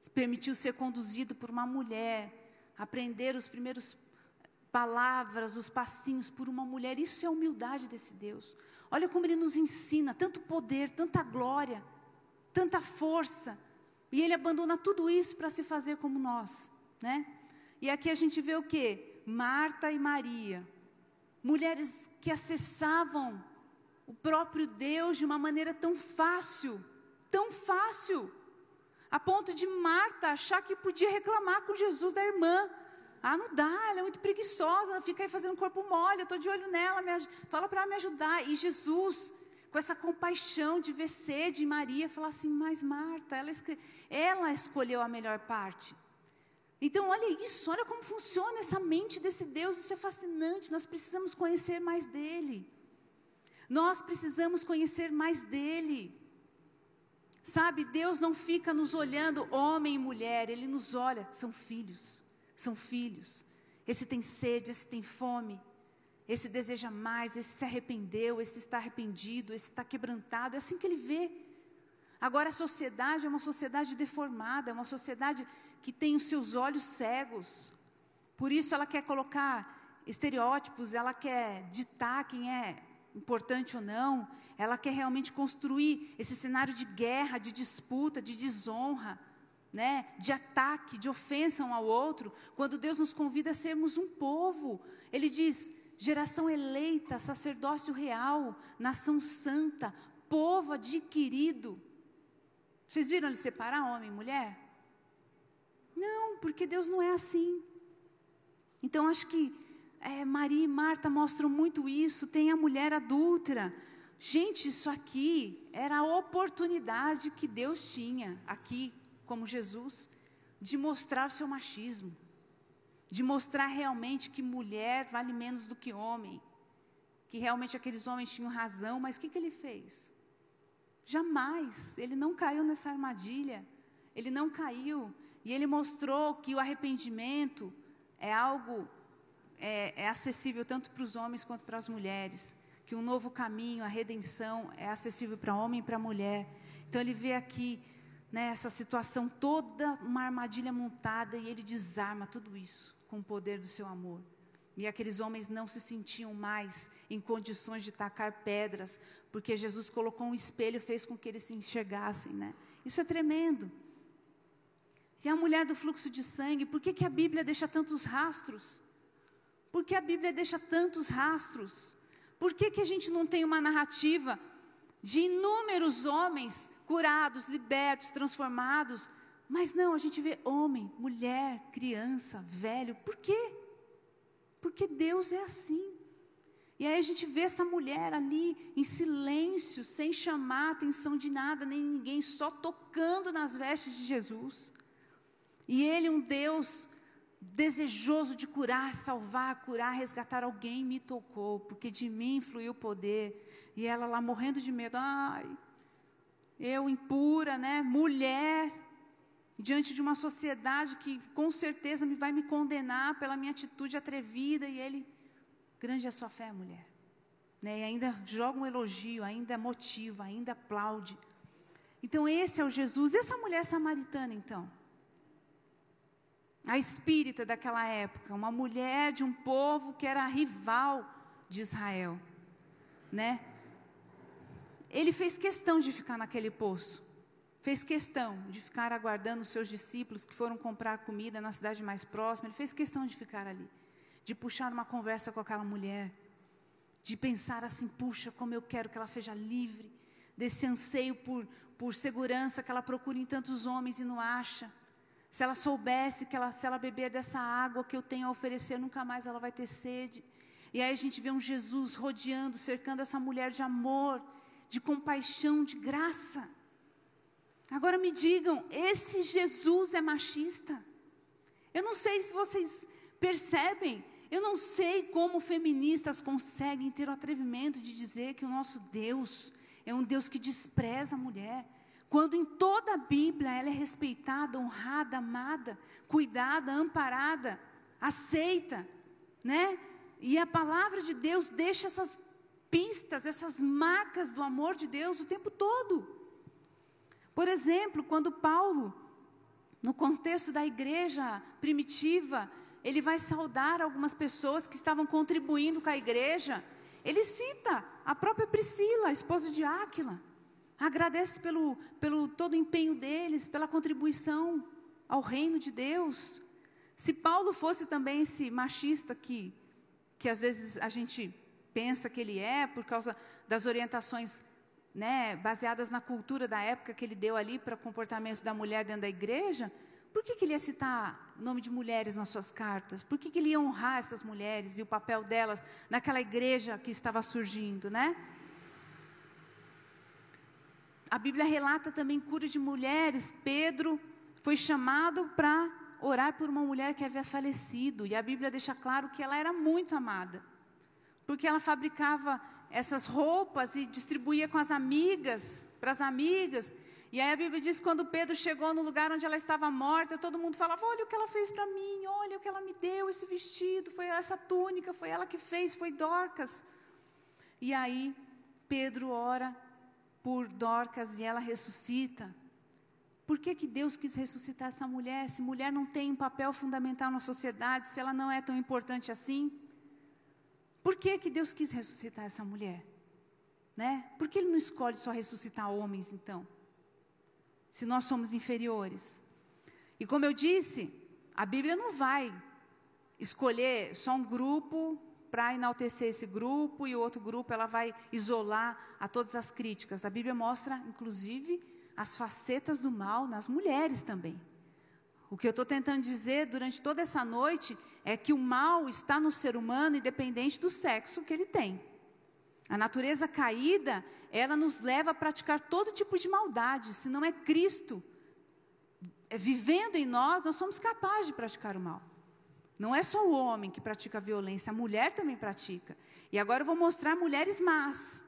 Se permitiu ser conduzido por uma mulher, aprender os primeiros palavras, os passinhos por uma mulher. Isso é a humildade desse Deus. Olha como ele nos ensina tanto poder, tanta glória, tanta força. E ele abandona tudo isso para se fazer como nós, né? E aqui a gente vê o que? Marta e Maria, mulheres que acessavam o próprio Deus de uma maneira tão fácil, tão fácil, a ponto de Marta achar que podia reclamar com Jesus da irmã. Ah, não dá, ela é muito preguiçosa, ela fica aí fazendo corpo mole, eu estou de olho nela, me, fala para ela me ajudar. E Jesus, com essa compaixão de ver sede em Maria, fala assim: Mas Marta, ela, ela escolheu a melhor parte. Então, olha isso, olha como funciona essa mente desse Deus, isso é fascinante. Nós precisamos conhecer mais dele. Nós precisamos conhecer mais dele. Sabe, Deus não fica nos olhando homem e mulher, Ele nos olha, são filhos, são filhos. Esse tem sede, esse tem fome, esse deseja mais, esse se arrependeu, esse está arrependido, esse está quebrantado, é assim que Ele vê. Agora a sociedade é uma sociedade deformada, é uma sociedade que tem os seus olhos cegos. Por isso ela quer colocar estereótipos, ela quer ditar quem é importante ou não, ela quer realmente construir esse cenário de guerra, de disputa, de desonra, né, de ataque, de ofensa um ao outro, quando Deus nos convida a sermos um povo. Ele diz: geração eleita, sacerdócio real, nação santa, povo adquirido. Vocês viram ele separar homem e mulher? Não, porque Deus não é assim. Então acho que é, Maria e Marta mostram muito isso. Tem a mulher adúltera. Gente, isso aqui era a oportunidade que Deus tinha aqui, como Jesus, de mostrar seu machismo, de mostrar realmente que mulher vale menos do que homem, que realmente aqueles homens tinham razão, mas o que, que ele fez? Jamais, ele não caiu nessa armadilha, ele não caiu, e ele mostrou que o arrependimento é algo é, é acessível tanto para os homens quanto para as mulheres. Que um novo caminho, a redenção, é acessível para homem e para mulher. Então ele vê aqui né, situação toda, uma armadilha montada, e ele desarma tudo isso com o poder do seu amor. E aqueles homens não se sentiam mais em condições de tacar pedras, porque Jesus colocou um espelho e fez com que eles se enxergassem. Né? Isso é tremendo. E a mulher do fluxo de sangue, por que, que a Bíblia deixa tantos rastros? Por que a Bíblia deixa tantos rastros? Por que, que a gente não tem uma narrativa de inúmeros homens curados, libertos, transformados? Mas não, a gente vê homem, mulher, criança, velho. Por quê? Porque Deus é assim. E aí a gente vê essa mulher ali em silêncio, sem chamar atenção de nada, nem ninguém, só tocando nas vestes de Jesus. E ele, um Deus desejoso de curar, salvar, curar, resgatar alguém me tocou, porque de mim fluiu o poder. E ela lá morrendo de medo, ai, eu impura, né, mulher, diante de uma sociedade que com certeza me vai me condenar pela minha atitude atrevida e ele, grande é a sua fé, mulher. Né, e ainda joga um elogio, ainda motiva, ainda aplaude. Então esse é o Jesus. E essa mulher samaritana então? A espírita daquela época, uma mulher de um povo que era rival de Israel, né? Ele fez questão de ficar naquele poço, fez questão de ficar aguardando os seus discípulos que foram comprar comida na cidade mais próxima, ele fez questão de ficar ali, de puxar uma conversa com aquela mulher, de pensar assim, puxa, como eu quero que ela seja livre desse anseio por, por segurança que ela procura em tantos homens e não acha. Se ela soubesse que ela, se ela beber dessa água que eu tenho a oferecer, nunca mais ela vai ter sede. E aí a gente vê um Jesus rodeando, cercando essa mulher de amor, de compaixão, de graça. Agora me digam, esse Jesus é machista? Eu não sei se vocês percebem, eu não sei como feministas conseguem ter o atrevimento de dizer que o nosso Deus é um Deus que despreza a mulher. Quando em toda a Bíblia ela é respeitada, honrada, amada, cuidada, amparada, aceita, né? E a palavra de Deus deixa essas pistas, essas marcas do amor de Deus o tempo todo. Por exemplo, quando Paulo, no contexto da igreja primitiva, ele vai saudar algumas pessoas que estavam contribuindo com a igreja. Ele cita a própria Priscila, a esposa de Áquila. Agradece pelo, pelo todo o empenho deles, pela contribuição ao reino de Deus. Se Paulo fosse também esse machista que, que às vezes a gente pensa que ele é, por causa das orientações né, baseadas na cultura da época que ele deu ali para o comportamento da mulher dentro da igreja, por que, que ele ia citar o nome de mulheres nas suas cartas? Por que, que ele ia honrar essas mulheres e o papel delas naquela igreja que estava surgindo, né? A Bíblia relata também cura de mulheres. Pedro foi chamado para orar por uma mulher que havia falecido. E a Bíblia deixa claro que ela era muito amada. Porque ela fabricava essas roupas e distribuía com as amigas, para as amigas. E aí a Bíblia diz que quando Pedro chegou no lugar onde ela estava morta, todo mundo falava: Olha o que ela fez para mim, olha o que ela me deu, esse vestido, foi essa túnica, foi ela que fez, foi Dorcas. E aí Pedro ora por Dorcas e ela ressuscita. Por que, que Deus quis ressuscitar essa mulher? Se mulher não tem um papel fundamental na sociedade, se ela não é tão importante assim? Por que, que Deus quis ressuscitar essa mulher? Né? Por que Ele não escolhe só ressuscitar homens, então? se nós somos inferiores. E como eu disse, a Bíblia não vai escolher só um grupo para enaltecer esse grupo e o outro grupo ela vai isolar a todas as críticas. A Bíblia mostra, inclusive, as facetas do mal nas mulheres também. O que eu estou tentando dizer durante toda essa noite é que o mal está no ser humano, independente do sexo que ele tem. A natureza caída, ela nos leva a praticar todo tipo de maldade. Se não é Cristo é, vivendo em nós, nós somos capazes de praticar o mal. Não é só o homem que pratica violência, a mulher também pratica. E agora eu vou mostrar mulheres más.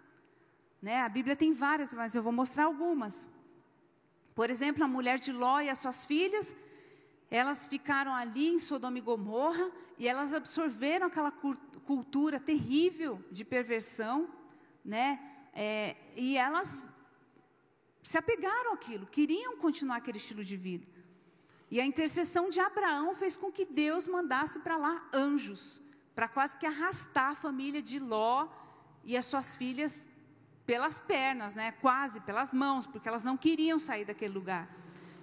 Né? A Bíblia tem várias, mas eu vou mostrar algumas. Por exemplo, a mulher de Ló e as suas filhas, elas ficaram ali em Sodoma e Gomorra e elas absorveram aquela cultura terrível de perversão, né? É, e elas se apegaram àquilo, queriam continuar aquele estilo de vida. E a intercessão de Abraão fez com que Deus mandasse para lá anjos, para quase que arrastar a família de Ló e as suas filhas pelas pernas, né? Quase pelas mãos, porque elas não queriam sair daquele lugar.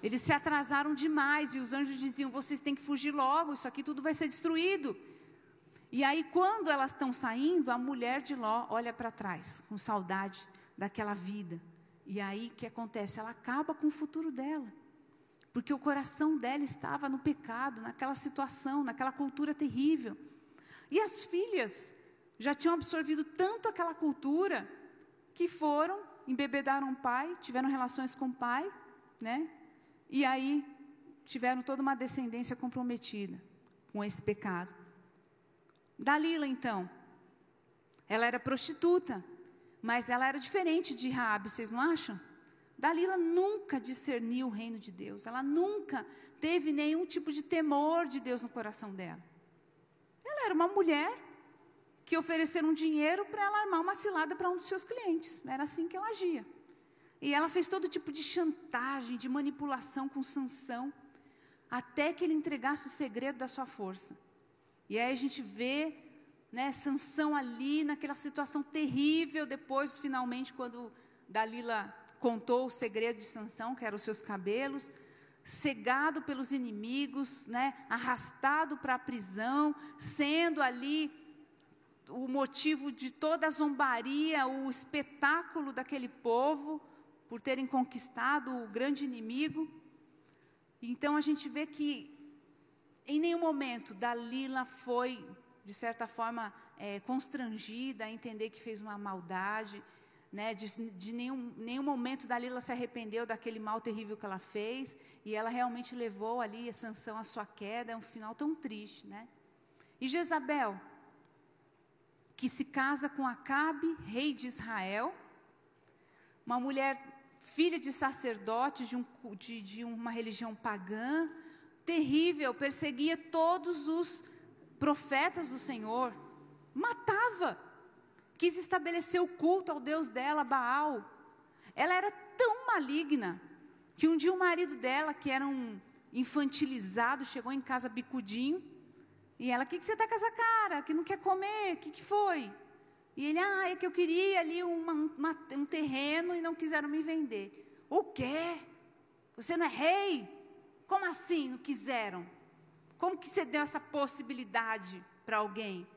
Eles se atrasaram demais e os anjos diziam: vocês têm que fugir logo, isso aqui tudo vai ser destruído. E aí, quando elas estão saindo, a mulher de Ló olha para trás, com saudade daquela vida. E aí, o que acontece? Ela acaba com o futuro dela. Porque o coração dela estava no pecado, naquela situação, naquela cultura terrível. E as filhas já tinham absorvido tanto aquela cultura que foram, embebedaram o pai, tiveram relações com o pai, né? E aí tiveram toda uma descendência comprometida com esse pecado. Dalila, então, ela era prostituta, mas ela era diferente de Raabe, vocês não acham? Dalila nunca discerniu o reino de Deus, ela nunca teve nenhum tipo de temor de Deus no coração dela. Ela era uma mulher que ofereceram dinheiro para ela armar uma cilada para um dos seus clientes, era assim que ela agia. E ela fez todo tipo de chantagem, de manipulação com Sansão, até que ele entregasse o segredo da sua força. E aí a gente vê né, Sansão ali naquela situação terrível, depois, finalmente, quando Dalila contou o segredo de Sansão, que eram os seus cabelos, cegado pelos inimigos, né, arrastado para a prisão, sendo ali o motivo de toda a zombaria, o espetáculo daquele povo, por terem conquistado o grande inimigo. Então a gente vê que em nenhum momento Dalila foi, de certa forma, é, constrangida a entender que fez uma maldade. Né, de, de nenhum, nenhum momento Dalila se arrependeu daquele mal terrível que ela fez. E ela realmente levou ali a sanção à sua queda. É um final tão triste. Né? E Jezabel, que se casa com Acabe, rei de Israel, uma mulher filha de sacerdote de, um, de, de uma religião pagã, terrível, perseguia todos os profetas do Senhor, matava. Quis estabelecer o culto ao Deus dela, Baal. Ela era tão maligna que um dia o marido dela, que era um infantilizado, chegou em casa bicudinho. E ela, o que, que você está com essa cara? Que não quer comer? O que, que foi? E ele, ah, é que eu queria ali uma, uma, um terreno e não quiseram me vender. O quê? Você não é rei? Como assim não quiseram? Como que você deu essa possibilidade para alguém?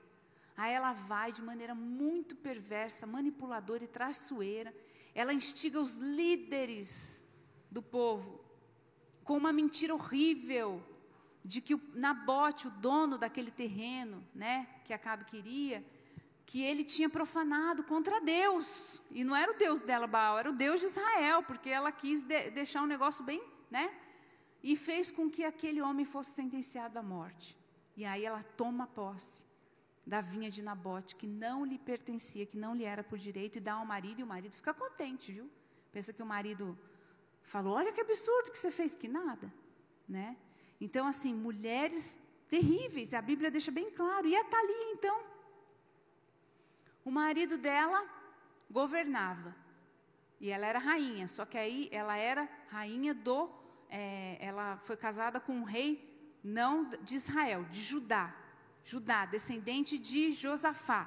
Aí ela vai de maneira muito perversa, manipuladora e traiçoeira. Ela instiga os líderes do povo com uma mentira horrível de que o Nabote, o dono daquele terreno, né, que Acabe queria, que ele tinha profanado contra Deus. E não era o Deus dela, Baal, era o Deus de Israel, porque ela quis de deixar um negócio bem, né? E fez com que aquele homem fosse sentenciado à morte. E aí ela toma posse da vinha de Nabote, que não lhe pertencia, que não lhe era por direito, e dá ao marido, e o marido fica contente, viu? Pensa que o marido falou: Olha que absurdo que você fez, que nada, né? Então, assim, mulheres terríveis, a Bíblia deixa bem claro. E a Thalia, então? O marido dela governava, e ela era rainha, só que aí ela era rainha do. É, ela foi casada com um rei não de Israel, de Judá. Judá, descendente de Josafá.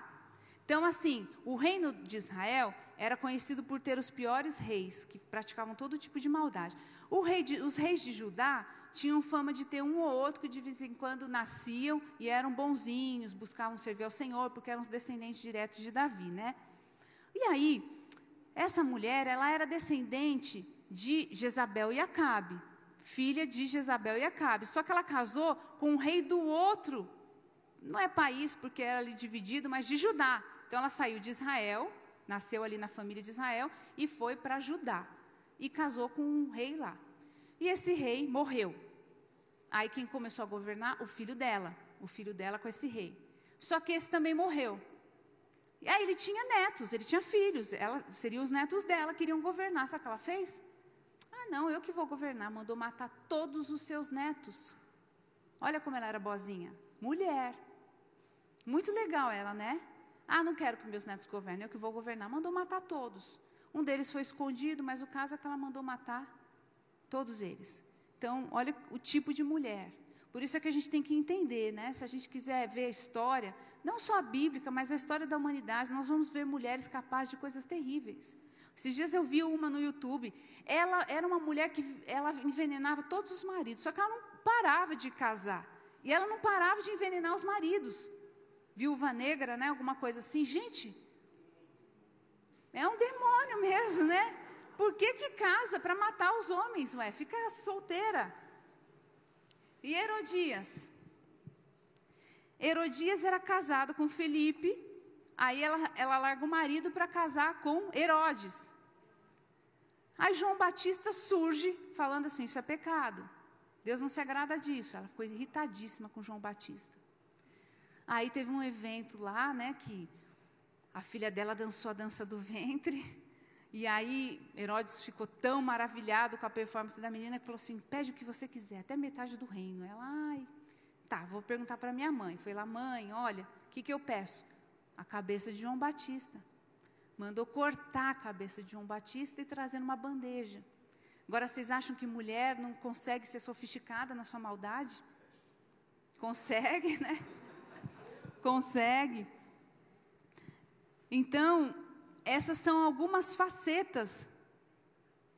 Então, assim, o reino de Israel era conhecido por ter os piores reis, que praticavam todo tipo de maldade. Rei de, os reis de Judá tinham fama de ter um ou outro que de vez em quando nasciam e eram bonzinhos, buscavam servir ao Senhor, porque eram os descendentes diretos de Davi, né? E aí, essa mulher, ela era descendente de Jezabel e Acabe, filha de Jezabel e Acabe. Só que ela casou com o rei do outro não é país porque era ali dividido, mas de Judá. Então ela saiu de Israel, nasceu ali na família de Israel e foi para Judá. E casou com um rei lá. E esse rei morreu. Aí quem começou a governar? O filho dela. O filho dela com esse rei. Só que esse também morreu. E aí ele tinha netos, ele tinha filhos. Ela, seriam os netos dela que iriam governar. Sabe o que ela fez? Ah, não, eu que vou governar. Mandou matar todos os seus netos. Olha como ela era boazinha. Mulher. Muito legal ela, né? Ah, não quero que meus netos governem, eu que vou governar. Mandou matar todos. Um deles foi escondido, mas o caso é que ela mandou matar todos eles. Então, olha o tipo de mulher. Por isso é que a gente tem que entender, né? Se a gente quiser ver a história, não só a bíblica, mas a história da humanidade, nós vamos ver mulheres capazes de coisas terríveis. Esses dias eu vi uma no YouTube. Ela era uma mulher que ela envenenava todos os maridos, só que ela não parava de casar. E ela não parava de envenenar os maridos viúva negra, né? Alguma coisa assim. Gente, é um demônio mesmo, né? Por que, que casa para matar os homens? Ué, fica solteira. E Herodias? Herodias era casada com Felipe, aí ela, ela larga o marido para casar com Herodes. Aí João Batista surge falando assim: Isso é pecado. Deus não se agrada disso. Ela ficou irritadíssima com João Batista. Aí teve um evento lá, né, que a filha dela dançou a dança do ventre. E aí Herodes ficou tão maravilhado com a performance da menina que falou assim: pede o que você quiser, até metade do reino. Ela, ai, tá, vou perguntar para minha mãe. Foi lá, mãe, olha, o que, que eu peço? A cabeça de João Batista. Mandou cortar a cabeça de João Batista e trazer numa bandeja. Agora, vocês acham que mulher não consegue ser sofisticada na sua maldade? Consegue, né? Consegue. Então, essas são algumas facetas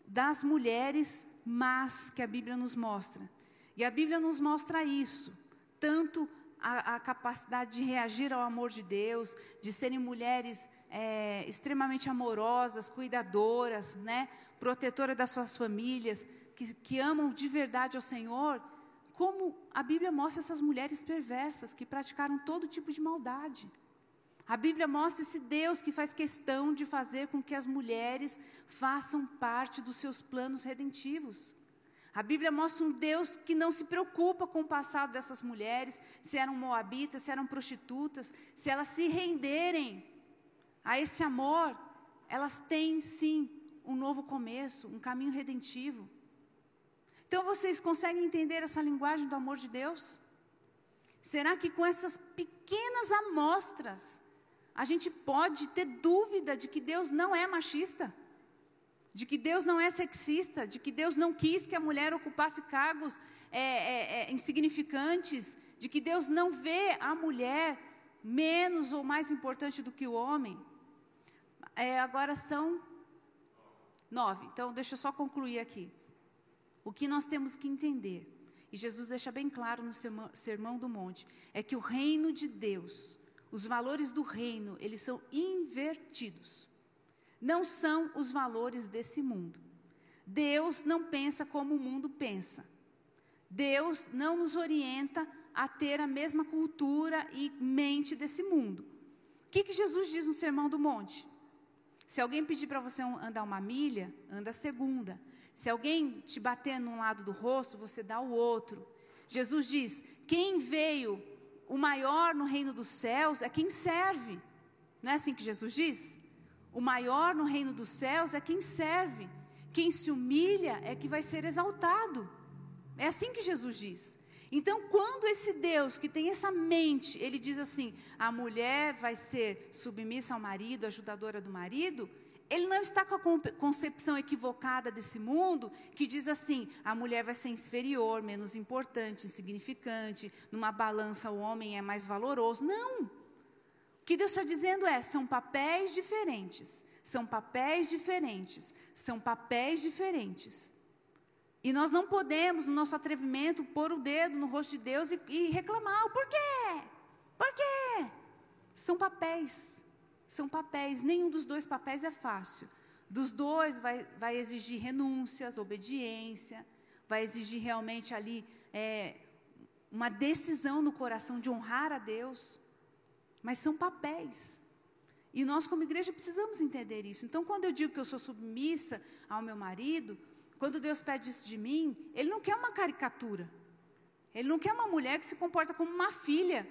das mulheres más que a Bíblia nos mostra. E a Bíblia nos mostra isso, tanto a, a capacidade de reagir ao amor de Deus, de serem mulheres é, extremamente amorosas, cuidadoras, né, protetoras das suas famílias, que, que amam de verdade ao Senhor, como a Bíblia mostra essas mulheres perversas que praticaram todo tipo de maldade. A Bíblia mostra esse Deus que faz questão de fazer com que as mulheres façam parte dos seus planos redentivos. A Bíblia mostra um Deus que não se preocupa com o passado dessas mulheres, se eram moabitas, se eram prostitutas, se elas se renderem a esse amor, elas têm sim um novo começo, um caminho redentivo. Então vocês conseguem entender essa linguagem do amor de Deus? Será que com essas pequenas amostras a gente pode ter dúvida de que Deus não é machista, de que Deus não é sexista, de que Deus não quis que a mulher ocupasse cargos é, é, é, insignificantes, de que Deus não vê a mulher menos ou mais importante do que o homem. É, agora são nove, então deixa eu só concluir aqui. O que nós temos que entender, e Jesus deixa bem claro no Sermão do Monte, é que o reino de Deus os valores do reino, eles são invertidos. Não são os valores desse mundo. Deus não pensa como o mundo pensa. Deus não nos orienta a ter a mesma cultura e mente desse mundo. O que, que Jesus diz no Sermão do Monte? Se alguém pedir para você andar uma milha, anda a segunda. Se alguém te bater num lado do rosto, você dá o outro. Jesus diz: quem veio o maior no reino dos céus é quem serve. Não é assim que Jesus diz? O maior no reino dos céus é quem serve. Quem se humilha é que vai ser exaltado. É assim que Jesus diz. Então, quando esse Deus que tem essa mente, ele diz assim: a mulher vai ser submissa ao marido, ajudadora do marido, ele não está com a concepção equivocada desse mundo que diz assim: a mulher vai ser inferior, menos importante, insignificante, numa balança o homem é mais valoroso. Não. O que Deus está dizendo é: são papéis diferentes, são papéis diferentes, são papéis diferentes. E nós não podemos, no nosso atrevimento, pôr o dedo no rosto de Deus e, e reclamar: por quê? Por quê? São papéis são papéis, nenhum dos dois papéis é fácil. Dos dois vai, vai exigir renúncias, obediência, vai exigir realmente ali é, uma decisão no coração de honrar a Deus. Mas são papéis. E nós, como igreja, precisamos entender isso. Então, quando eu digo que eu sou submissa ao meu marido, quando Deus pede isso de mim, Ele não quer uma caricatura. Ele não quer uma mulher que se comporta como uma filha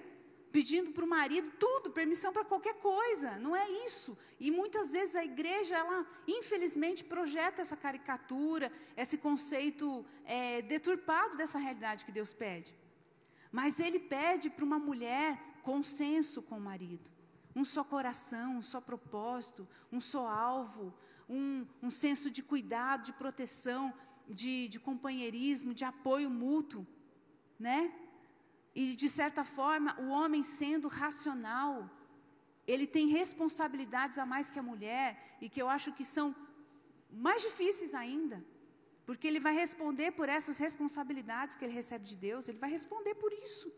pedindo para o marido tudo, permissão para qualquer coisa. Não é isso. E muitas vezes a igreja, ela infelizmente projeta essa caricatura, esse conceito é, deturpado dessa realidade que Deus pede. Mas Ele pede para uma mulher consenso com o marido. Um só coração, um só propósito, um só alvo, um, um senso de cuidado, de proteção, de, de companheirismo, de apoio mútuo, né? E, de certa forma, o homem sendo racional, ele tem responsabilidades a mais que a mulher, e que eu acho que são mais difíceis ainda, porque ele vai responder por essas responsabilidades que ele recebe de Deus, ele vai responder por isso.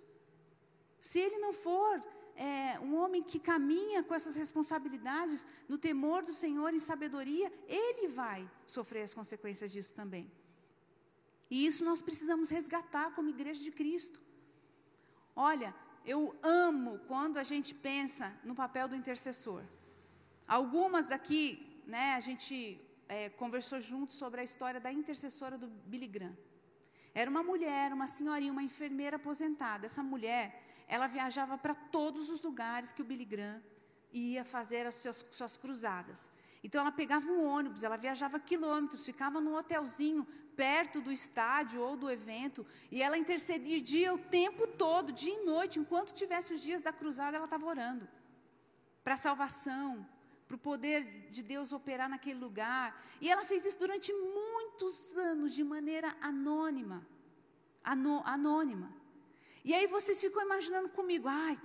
Se ele não for é, um homem que caminha com essas responsabilidades, no temor do Senhor, em sabedoria, ele vai sofrer as consequências disso também. E isso nós precisamos resgatar como igreja de Cristo. Olha, eu amo quando a gente pensa no papel do intercessor. Algumas daqui, né, a gente é, conversou juntos sobre a história da intercessora do Billy Graham. Era uma mulher, uma senhorinha, uma enfermeira aposentada. Essa mulher, ela viajava para todos os lugares que o Billy Graham ia fazer as suas, suas cruzadas. Então ela pegava um ônibus, ela viajava quilômetros, ficava num hotelzinho perto do estádio ou do evento, e ela intercedia o tempo todo, dia e noite, enquanto tivesse os dias da cruzada, ela estava orando para a salvação, para o poder de Deus operar naquele lugar. E ela fez isso durante muitos anos, de maneira anônima. anônima. E aí vocês ficam imaginando comigo, ai,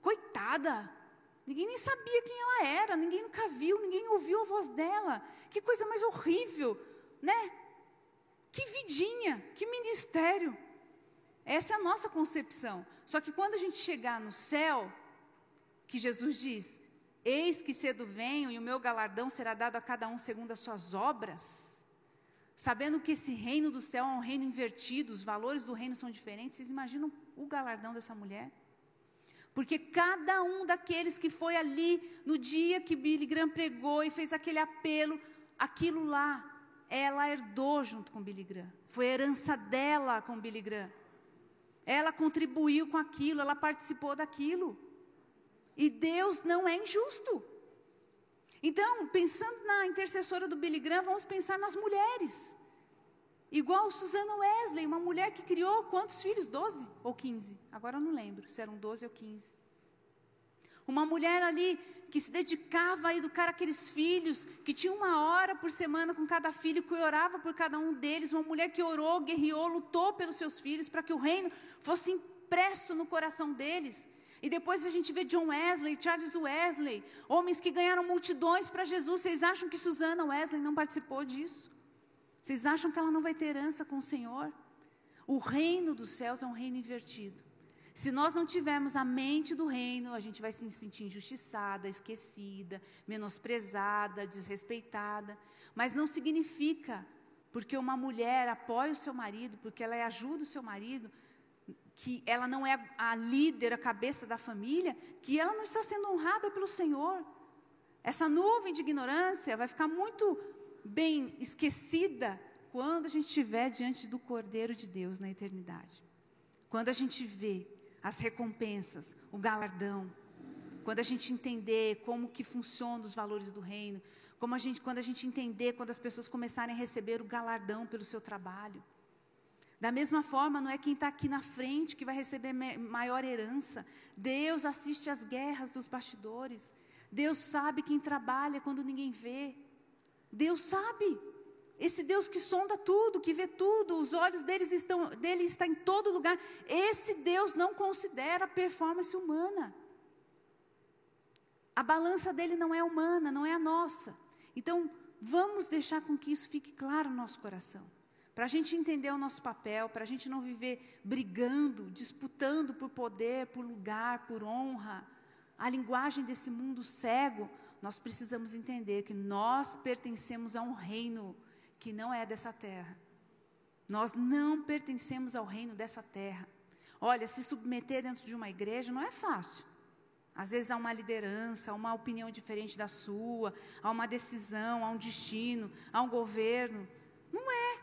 coitada, Ninguém nem sabia quem ela era, ninguém nunca viu, ninguém ouviu a voz dela. Que coisa mais horrível, né? Que vidinha, que ministério. Essa é a nossa concepção. Só que quando a gente chegar no céu, que Jesus diz: Eis que cedo venho e o meu galardão será dado a cada um segundo as suas obras. Sabendo que esse reino do céu é um reino invertido, os valores do reino são diferentes, vocês imaginam o galardão dessa mulher? Porque cada um daqueles que foi ali no dia que Billy Graham pregou e fez aquele apelo, aquilo lá, ela herdou junto com Billy Graham. Foi herança dela com Billy Graham. Ela contribuiu com aquilo, ela participou daquilo. E Deus não é injusto. Então, pensando na intercessora do Billy Graham, vamos pensar nas mulheres. Igual Susana Wesley, uma mulher que criou quantos filhos? Doze ou quinze? Agora eu não lembro se eram doze ou quinze. Uma mulher ali que se dedicava a educar aqueles filhos, que tinha uma hora por semana com cada filho, que orava por cada um deles, uma mulher que orou, guerreou, lutou pelos seus filhos, para que o reino fosse impresso no coração deles. E depois a gente vê John Wesley, Charles Wesley, homens que ganharam multidões para Jesus. Vocês acham que Susana Wesley não participou disso? Vocês acham que ela não vai ter herança com o Senhor? O reino dos céus é um reino invertido. Se nós não tivermos a mente do reino, a gente vai se sentir injustiçada, esquecida, menosprezada, desrespeitada. Mas não significa, porque uma mulher apoia o seu marido, porque ela ajuda o seu marido, que ela não é a líder, a cabeça da família, que ela não está sendo honrada pelo Senhor. Essa nuvem de ignorância vai ficar muito bem esquecida quando a gente estiver diante do Cordeiro de Deus na eternidade. Quando a gente vê as recompensas, o galardão, quando a gente entender como que funcionam os valores do reino, como a gente, quando a gente entender quando as pessoas começarem a receber o galardão pelo seu trabalho. Da mesma forma, não é quem está aqui na frente que vai receber maior herança. Deus assiste às guerras dos bastidores. Deus sabe quem trabalha quando ninguém vê. Deus sabe. Esse Deus que sonda tudo, que vê tudo, os olhos deles estão, dele estão em todo lugar. Esse Deus não considera performance humana. A balança dele não é humana, não é a nossa. Então, vamos deixar com que isso fique claro no nosso coração para a gente entender o nosso papel, para a gente não viver brigando, disputando por poder, por lugar, por honra, a linguagem desse mundo cego, nós precisamos entender que nós pertencemos a um reino que não é dessa terra. Nós não pertencemos ao reino dessa terra. Olha, se submeter dentro de uma igreja não é fácil. Às vezes há uma liderança, há uma opinião diferente da sua, há uma decisão, há um destino, há um governo. Não é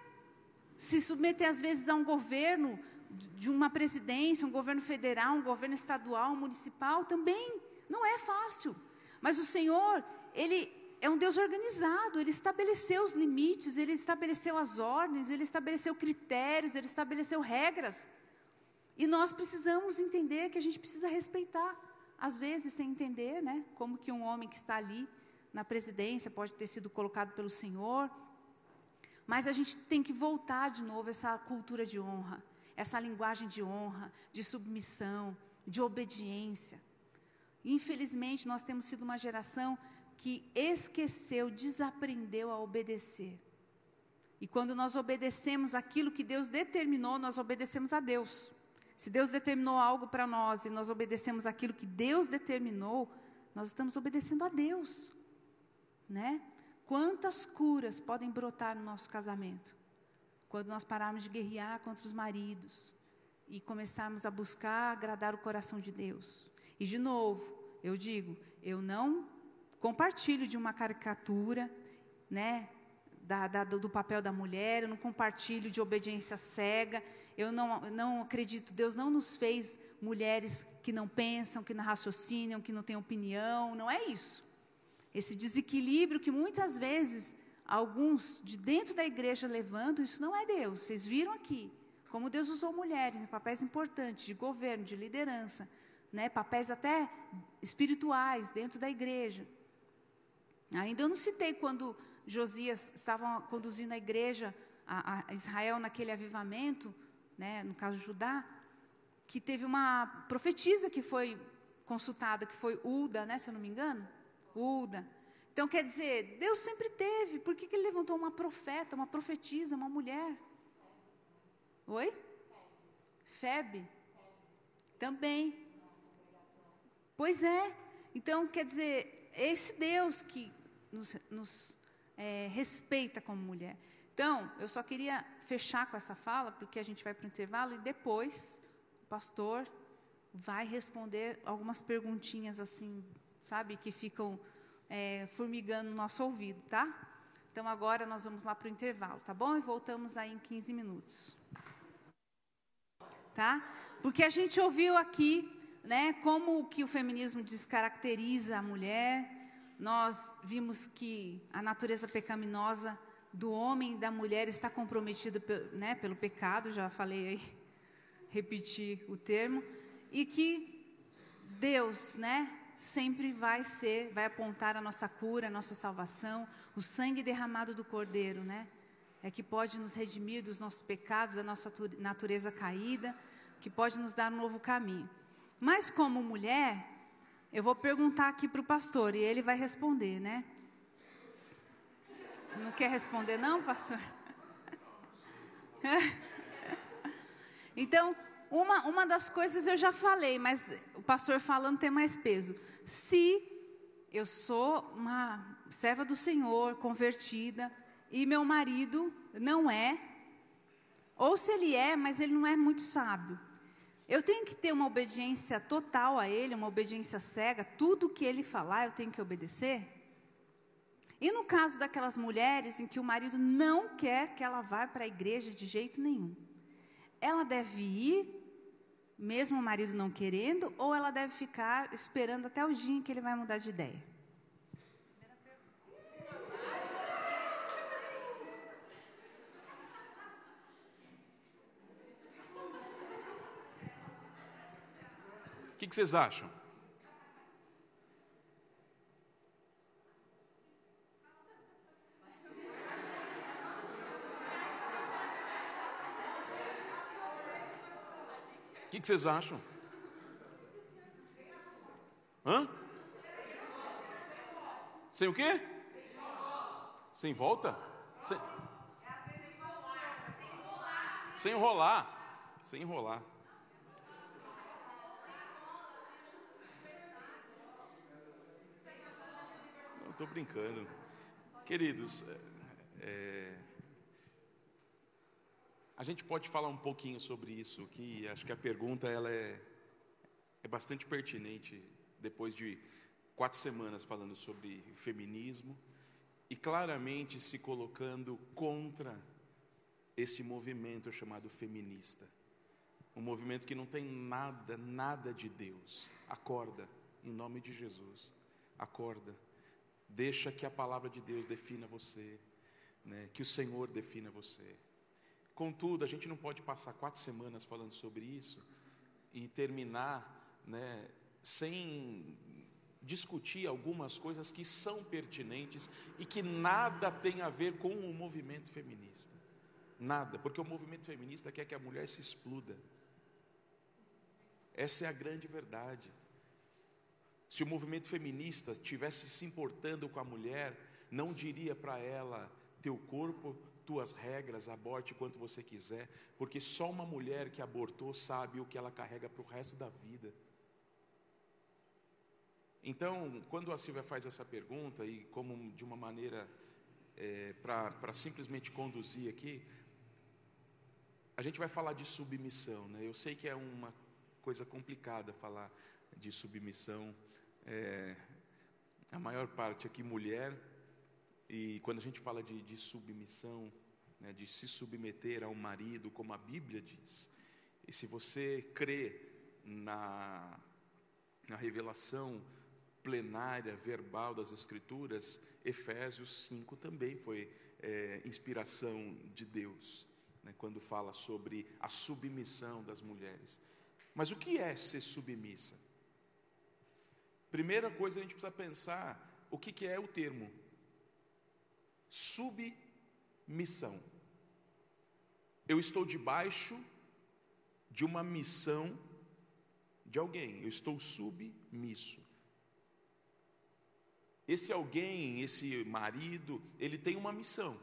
se submeter às vezes a um governo, de uma presidência, um governo federal, um governo estadual, municipal, também não é fácil. Mas o Senhor, Ele é um Deus organizado, Ele estabeleceu os limites, Ele estabeleceu as ordens, Ele estabeleceu critérios, Ele estabeleceu regras. E nós precisamos entender que a gente precisa respeitar, às vezes sem entender, né? Como que um homem que está ali na presidência pode ter sido colocado pelo Senhor, mas a gente tem que voltar de novo essa cultura de honra, essa linguagem de honra, de submissão, de obediência. Infelizmente, nós temos sido uma geração que esqueceu, desaprendeu a obedecer. E quando nós obedecemos aquilo que Deus determinou, nós obedecemos a Deus. Se Deus determinou algo para nós e nós obedecemos aquilo que Deus determinou, nós estamos obedecendo a Deus, né? Quantas curas podem brotar no nosso casamento? Quando nós pararmos de guerrear contra os maridos e começarmos a buscar agradar o coração de Deus. E de novo, eu digo, eu não compartilho de uma caricatura, né, da, da, do papel da mulher, eu não compartilho de obediência cega, eu não, não acredito, Deus não nos fez mulheres que não pensam, que não raciocinam, que não têm opinião, não é isso. Esse desequilíbrio que muitas vezes alguns de dentro da igreja levantam, isso não é Deus. Vocês viram aqui como Deus usou mulheres em papéis importantes de governo, de liderança, né, papéis até espirituais dentro da igreja. Ainda eu não citei quando Josias estava conduzindo a igreja, a, a Israel naquele avivamento, né, no caso Judá, que teve uma profetisa que foi consultada, que foi Uda, né, se eu não me engano. Uda. Então quer dizer, Deus sempre teve. Por que, que ele levantou uma profeta, uma profetisa, uma mulher? Oi? Febe. Também. Pois é. Então quer dizer, esse Deus que nos, nos é, respeita como mulher. Então, eu só queria fechar com essa fala, porque a gente vai para o intervalo e depois o pastor vai responder algumas perguntinhas assim sabe, que ficam é, formigando no nosso ouvido, tá? Então agora nós vamos lá para o intervalo, tá bom? E voltamos aí em 15 minutos. Tá? Porque a gente ouviu aqui, né, como que o feminismo descaracteriza a mulher. Nós vimos que a natureza pecaminosa do homem e da mulher está comprometida né, pelo pecado, já falei aí, repetir o termo, e que Deus, né, sempre vai ser, vai apontar a nossa cura, a nossa salvação, o sangue derramado do Cordeiro, né? É que pode nos redimir dos nossos pecados, da nossa natureza caída, que pode nos dar um novo caminho. Mas como mulher, eu vou perguntar aqui para o pastor e ele vai responder, né? Não quer responder, não, pastor? então, uma, uma das coisas eu já falei, mas o pastor falando tem mais peso. Se eu sou uma serva do Senhor, convertida, e meu marido não é, ou se ele é, mas ele não é muito sábio, eu tenho que ter uma obediência total a ele, uma obediência cega, tudo que ele falar eu tenho que obedecer? E no caso daquelas mulheres em que o marido não quer que ela vá para a igreja de jeito nenhum, ela deve ir mesmo o marido não querendo, ou ela deve ficar esperando até o dia em que ele vai mudar de ideia? Que, que vocês acham? O que, que vocês acham? Hã? Sem o quê? Sem volta? Sem, sem enrolar. Sem enrolar. Estou brincando. Queridos, é, é a gente pode falar um pouquinho sobre isso, que acho que a pergunta ela é, é bastante pertinente depois de quatro semanas falando sobre feminismo e claramente se colocando contra esse movimento chamado feminista. Um movimento que não tem nada, nada de Deus. Acorda, em nome de Jesus. Acorda. Deixa que a palavra de Deus defina você, né? que o Senhor defina você. Contudo, a gente não pode passar quatro semanas falando sobre isso e terminar né, sem discutir algumas coisas que são pertinentes e que nada tem a ver com o movimento feminista. Nada, porque o movimento feminista quer que a mulher se exploda. Essa é a grande verdade. Se o movimento feminista tivesse se importando com a mulher, não diria para ela: teu corpo tuas regras, aborte quanto você quiser, porque só uma mulher que abortou sabe o que ela carrega para o resto da vida. Então, quando a Silvia faz essa pergunta, e como de uma maneira é, para simplesmente conduzir aqui, a gente vai falar de submissão. Né? Eu sei que é uma coisa complicada falar de submissão. É, a maior parte aqui mulher, e quando a gente fala de, de submissão, né, de se submeter a um marido, como a Bíblia diz, e se você crê na, na revelação plenária, verbal das Escrituras, Efésios 5 também foi é, inspiração de Deus, né, quando fala sobre a submissão das mulheres. Mas o que é ser submissa? Primeira coisa a gente precisa pensar o que, que é o termo submissão. Eu estou debaixo de uma missão de alguém, eu estou submisso. Esse alguém, esse marido, ele tem uma missão.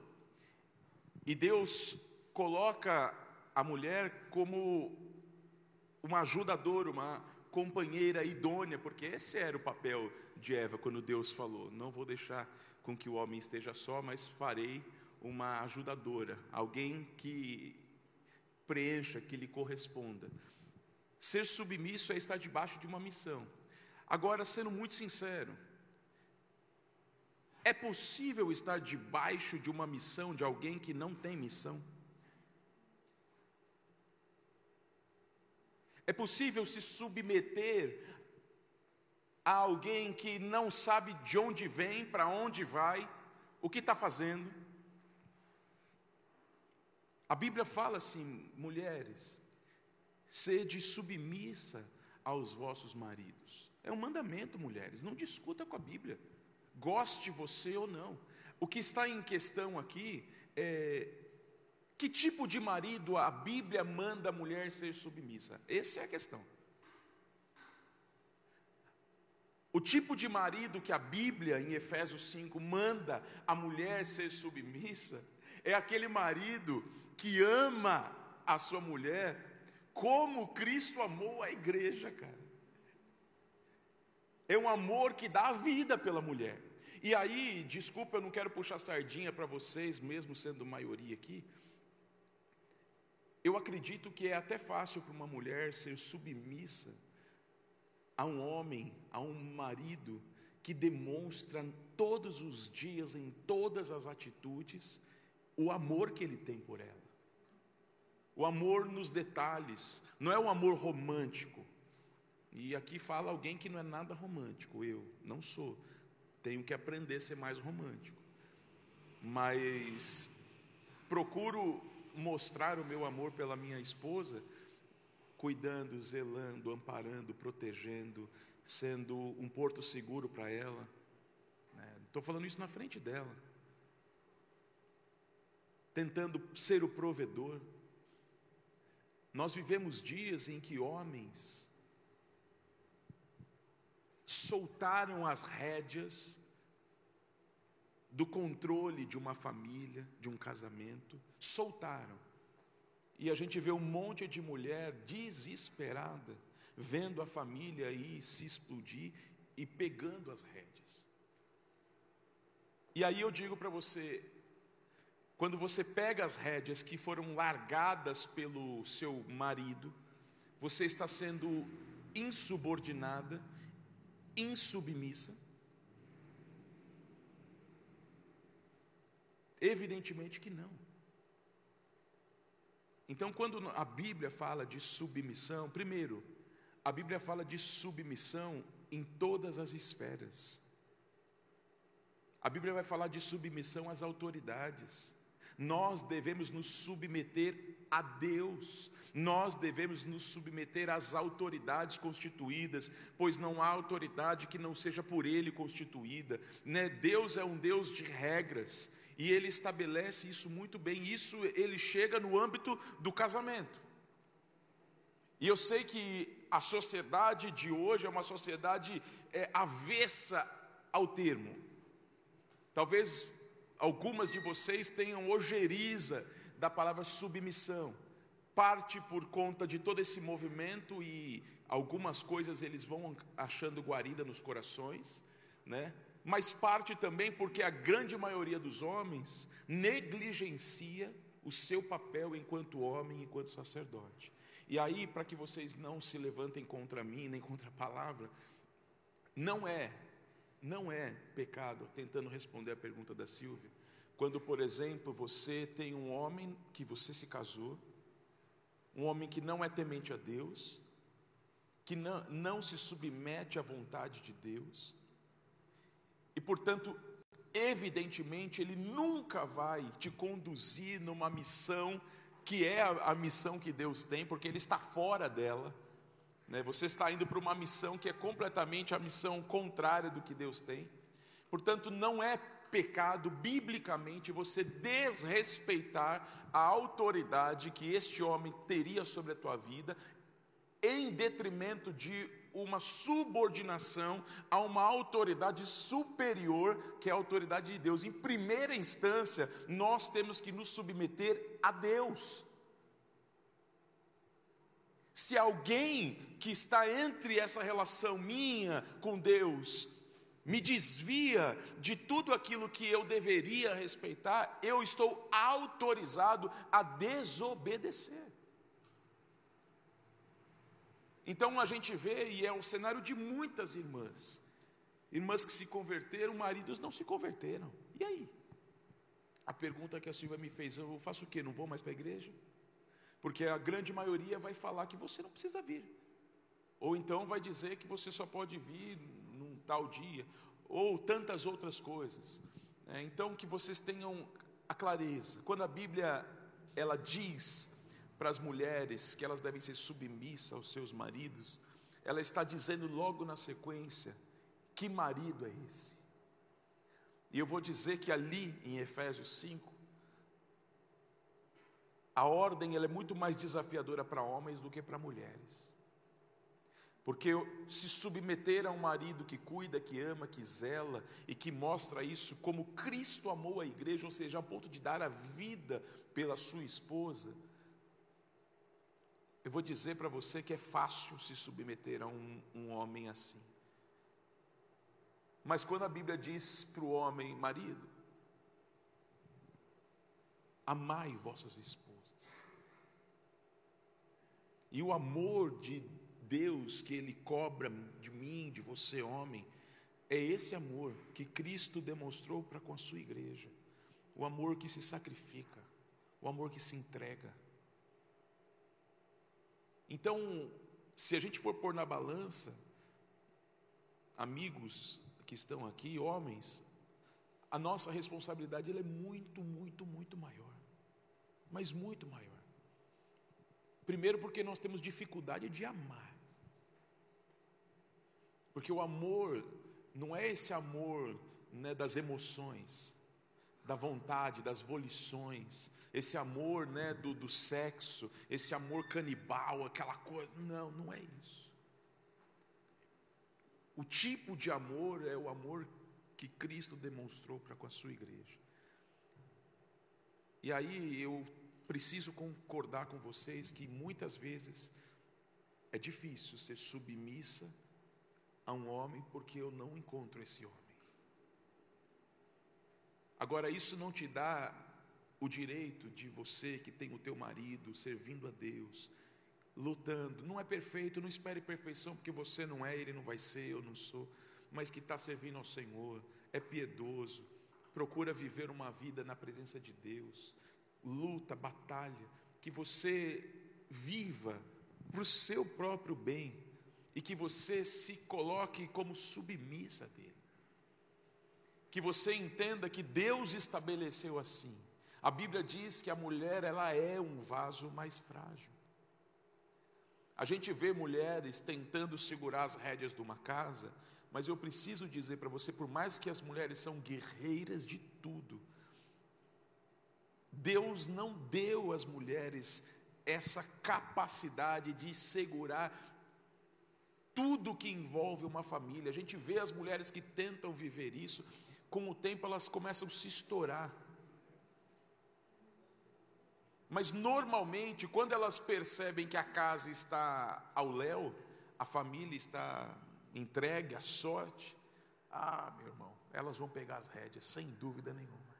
E Deus coloca a mulher como uma ajudadora, uma companheira idônea, porque esse era o papel de Eva quando Deus falou: Não vou deixar com que o homem esteja só, mas farei uma ajudadora, alguém que preencha, que lhe corresponda. Ser submisso é estar debaixo de uma missão. Agora, sendo muito sincero, é possível estar debaixo de uma missão de alguém que não tem missão? É possível se submeter a alguém que não sabe de onde vem, para onde vai, o que está fazendo. A Bíblia fala assim, mulheres, sede submissa aos vossos maridos. É um mandamento, mulheres. Não discuta com a Bíblia. Goste você ou não. O que está em questão aqui é que tipo de marido a Bíblia manda a mulher ser submissa? Essa é a questão. O tipo de marido que a Bíblia, em Efésios 5, manda a mulher ser submissa é aquele marido que ama a sua mulher como Cristo amou a igreja, cara. É um amor que dá a vida pela mulher. E aí, desculpa, eu não quero puxar sardinha para vocês, mesmo sendo maioria aqui. Eu acredito que é até fácil para uma mulher ser submissa a um homem, a um marido que demonstra todos os dias, em todas as atitudes, o amor que ele tem por ela. O amor nos detalhes, não é o amor romântico. E aqui fala alguém que não é nada romântico, eu não sou. Tenho que aprender a ser mais romântico. Mas procuro mostrar o meu amor pela minha esposa, cuidando, zelando, amparando, protegendo, sendo um porto seguro para ela. Estou né? falando isso na frente dela. Tentando ser o provedor. Nós vivemos dias em que homens soltaram as rédeas do controle de uma família, de um casamento, soltaram. E a gente vê um monte de mulher desesperada, vendo a família aí se explodir e pegando as rédeas. E aí eu digo para você, quando você pega as rédeas que foram largadas pelo seu marido, você está sendo insubordinada, insubmissa. Evidentemente que não. Então, quando a Bíblia fala de submissão, primeiro, a Bíblia fala de submissão em todas as esferas. A Bíblia vai falar de submissão às autoridades. Nós devemos nos submeter a Deus, nós devemos nos submeter às autoridades constituídas, pois não há autoridade que não seja por Ele constituída. Né? Deus é um Deus de regras e Ele estabelece isso muito bem. Isso ele chega no âmbito do casamento. E eu sei que a sociedade de hoje é uma sociedade é, avessa ao termo. Talvez algumas de vocês tenham ojeriza da palavra submissão, parte por conta de todo esse movimento e algumas coisas eles vão achando guarida nos corações, né? Mas parte também porque a grande maioria dos homens negligencia o seu papel enquanto homem, enquanto sacerdote. E aí, para que vocês não se levantem contra mim, nem contra a palavra, não é não é pecado, tentando responder a pergunta da Silvia, quando, por exemplo, você tem um homem que você se casou, um homem que não é temente a Deus, que não, não se submete à vontade de Deus, e portanto, evidentemente, ele nunca vai te conduzir numa missão que é a, a missão que Deus tem, porque ele está fora dela. Né? Você está indo para uma missão que é completamente a missão contrária do que Deus tem. Portanto, não é pecado, biblicamente, você desrespeitar a autoridade que este homem teria sobre a tua vida, em detrimento de uma subordinação a uma autoridade superior, que é a autoridade de Deus. Em primeira instância, nós temos que nos submeter a Deus. Se alguém que está entre essa relação minha com Deus me desvia de tudo aquilo que eu deveria respeitar, eu estou autorizado a desobedecer. Então a gente vê, e é o cenário de muitas irmãs, irmãs que se converteram, maridos não se converteram. E aí? A pergunta que a Silvia me fez, eu faço o quê? Não vou mais para a igreja? Porque a grande maioria vai falar que você não precisa vir. Ou então vai dizer que você só pode vir num tal dia, ou tantas outras coisas. É, então que vocês tenham a clareza. Quando a Bíblia ela diz para as mulheres que elas devem ser submissas aos seus maridos, ela está dizendo logo na sequência: que marido é esse? E eu vou dizer que ali em Efésios 5, a ordem ela é muito mais desafiadora para homens do que para mulheres. Porque se submeter a um marido que cuida, que ama, que zela e que mostra isso como Cristo amou a igreja, ou seja, a ponto de dar a vida pela sua esposa, eu vou dizer para você que é fácil se submeter a um, um homem assim. Mas quando a Bíblia diz para o homem, marido, amai vossas esposas, e o amor de Deus que Ele cobra de mim, de você, homem, é esse amor que Cristo demonstrou para com a sua igreja, o amor que se sacrifica, o amor que se entrega. Então, se a gente for pôr na balança, amigos que estão aqui, homens, a nossa responsabilidade é muito, muito, muito maior. Mas muito maior. Primeiro, porque nós temos dificuldade de amar. Porque o amor não é esse amor né, das emoções, da vontade, das volições, esse amor né, do, do sexo, esse amor canibal, aquela coisa. Não, não é isso. O tipo de amor é o amor que Cristo demonstrou para com a sua igreja. E aí eu preciso concordar com vocês que muitas vezes é difícil ser submissa a um homem porque eu não encontro esse homem. Agora, isso não te dá o direito de você que tem o teu marido servindo a Deus, lutando. Não é perfeito, não espere perfeição, porque você não é, ele não vai ser, eu não sou, mas que está servindo ao Senhor, é piedoso, procura viver uma vida na presença de Deus, luta, batalha, que você viva para o seu próprio bem e que você se coloque como submissa dele que você entenda que Deus estabeleceu assim. A Bíblia diz que a mulher ela é um vaso mais frágil. A gente vê mulheres tentando segurar as rédeas de uma casa, mas eu preciso dizer para você, por mais que as mulheres são guerreiras de tudo, Deus não deu às mulheres essa capacidade de segurar tudo que envolve uma família. A gente vê as mulheres que tentam viver isso com o tempo elas começam a se estourar. Mas normalmente, quando elas percebem que a casa está ao léu, a família está entregue à sorte, ah, meu irmão, elas vão pegar as rédeas, sem dúvida nenhuma.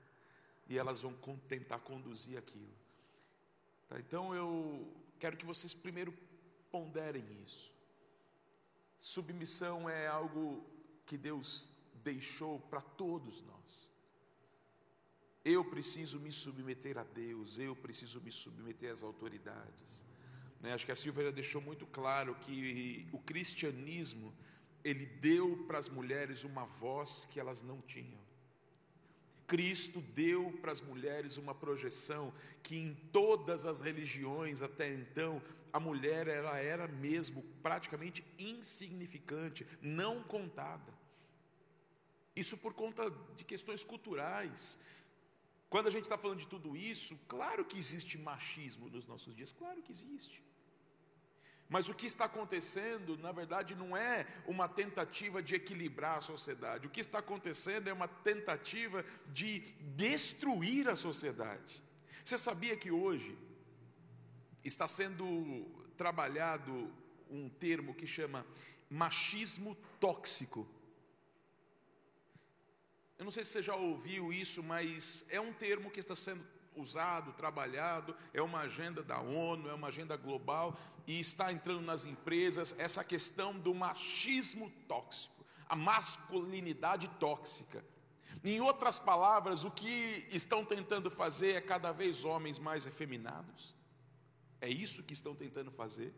E elas vão tentar conduzir aquilo. Tá, então eu quero que vocês primeiro ponderem isso. Submissão é algo que Deus deixou para todos nós. Eu preciso me submeter a Deus, eu preciso me submeter às autoridades. Né? Acho que a Silvia já deixou muito claro que o cristianismo, ele deu para as mulheres uma voz que elas não tinham. Cristo deu para as mulheres uma projeção que em todas as religiões até então a mulher ela era mesmo praticamente insignificante, não contada. Isso por conta de questões culturais. Quando a gente está falando de tudo isso, claro que existe machismo nos nossos dias, claro que existe. Mas o que está acontecendo, na verdade, não é uma tentativa de equilibrar a sociedade. O que está acontecendo é uma tentativa de destruir a sociedade. Você sabia que hoje está sendo trabalhado um termo que chama machismo tóxico? Eu não sei se você já ouviu isso, mas é um termo que está sendo usado, trabalhado, é uma agenda da ONU, é uma agenda global e está entrando nas empresas essa questão do machismo tóxico, a masculinidade tóxica. Em outras palavras, o que estão tentando fazer é cada vez homens mais efeminados. É isso que estão tentando fazer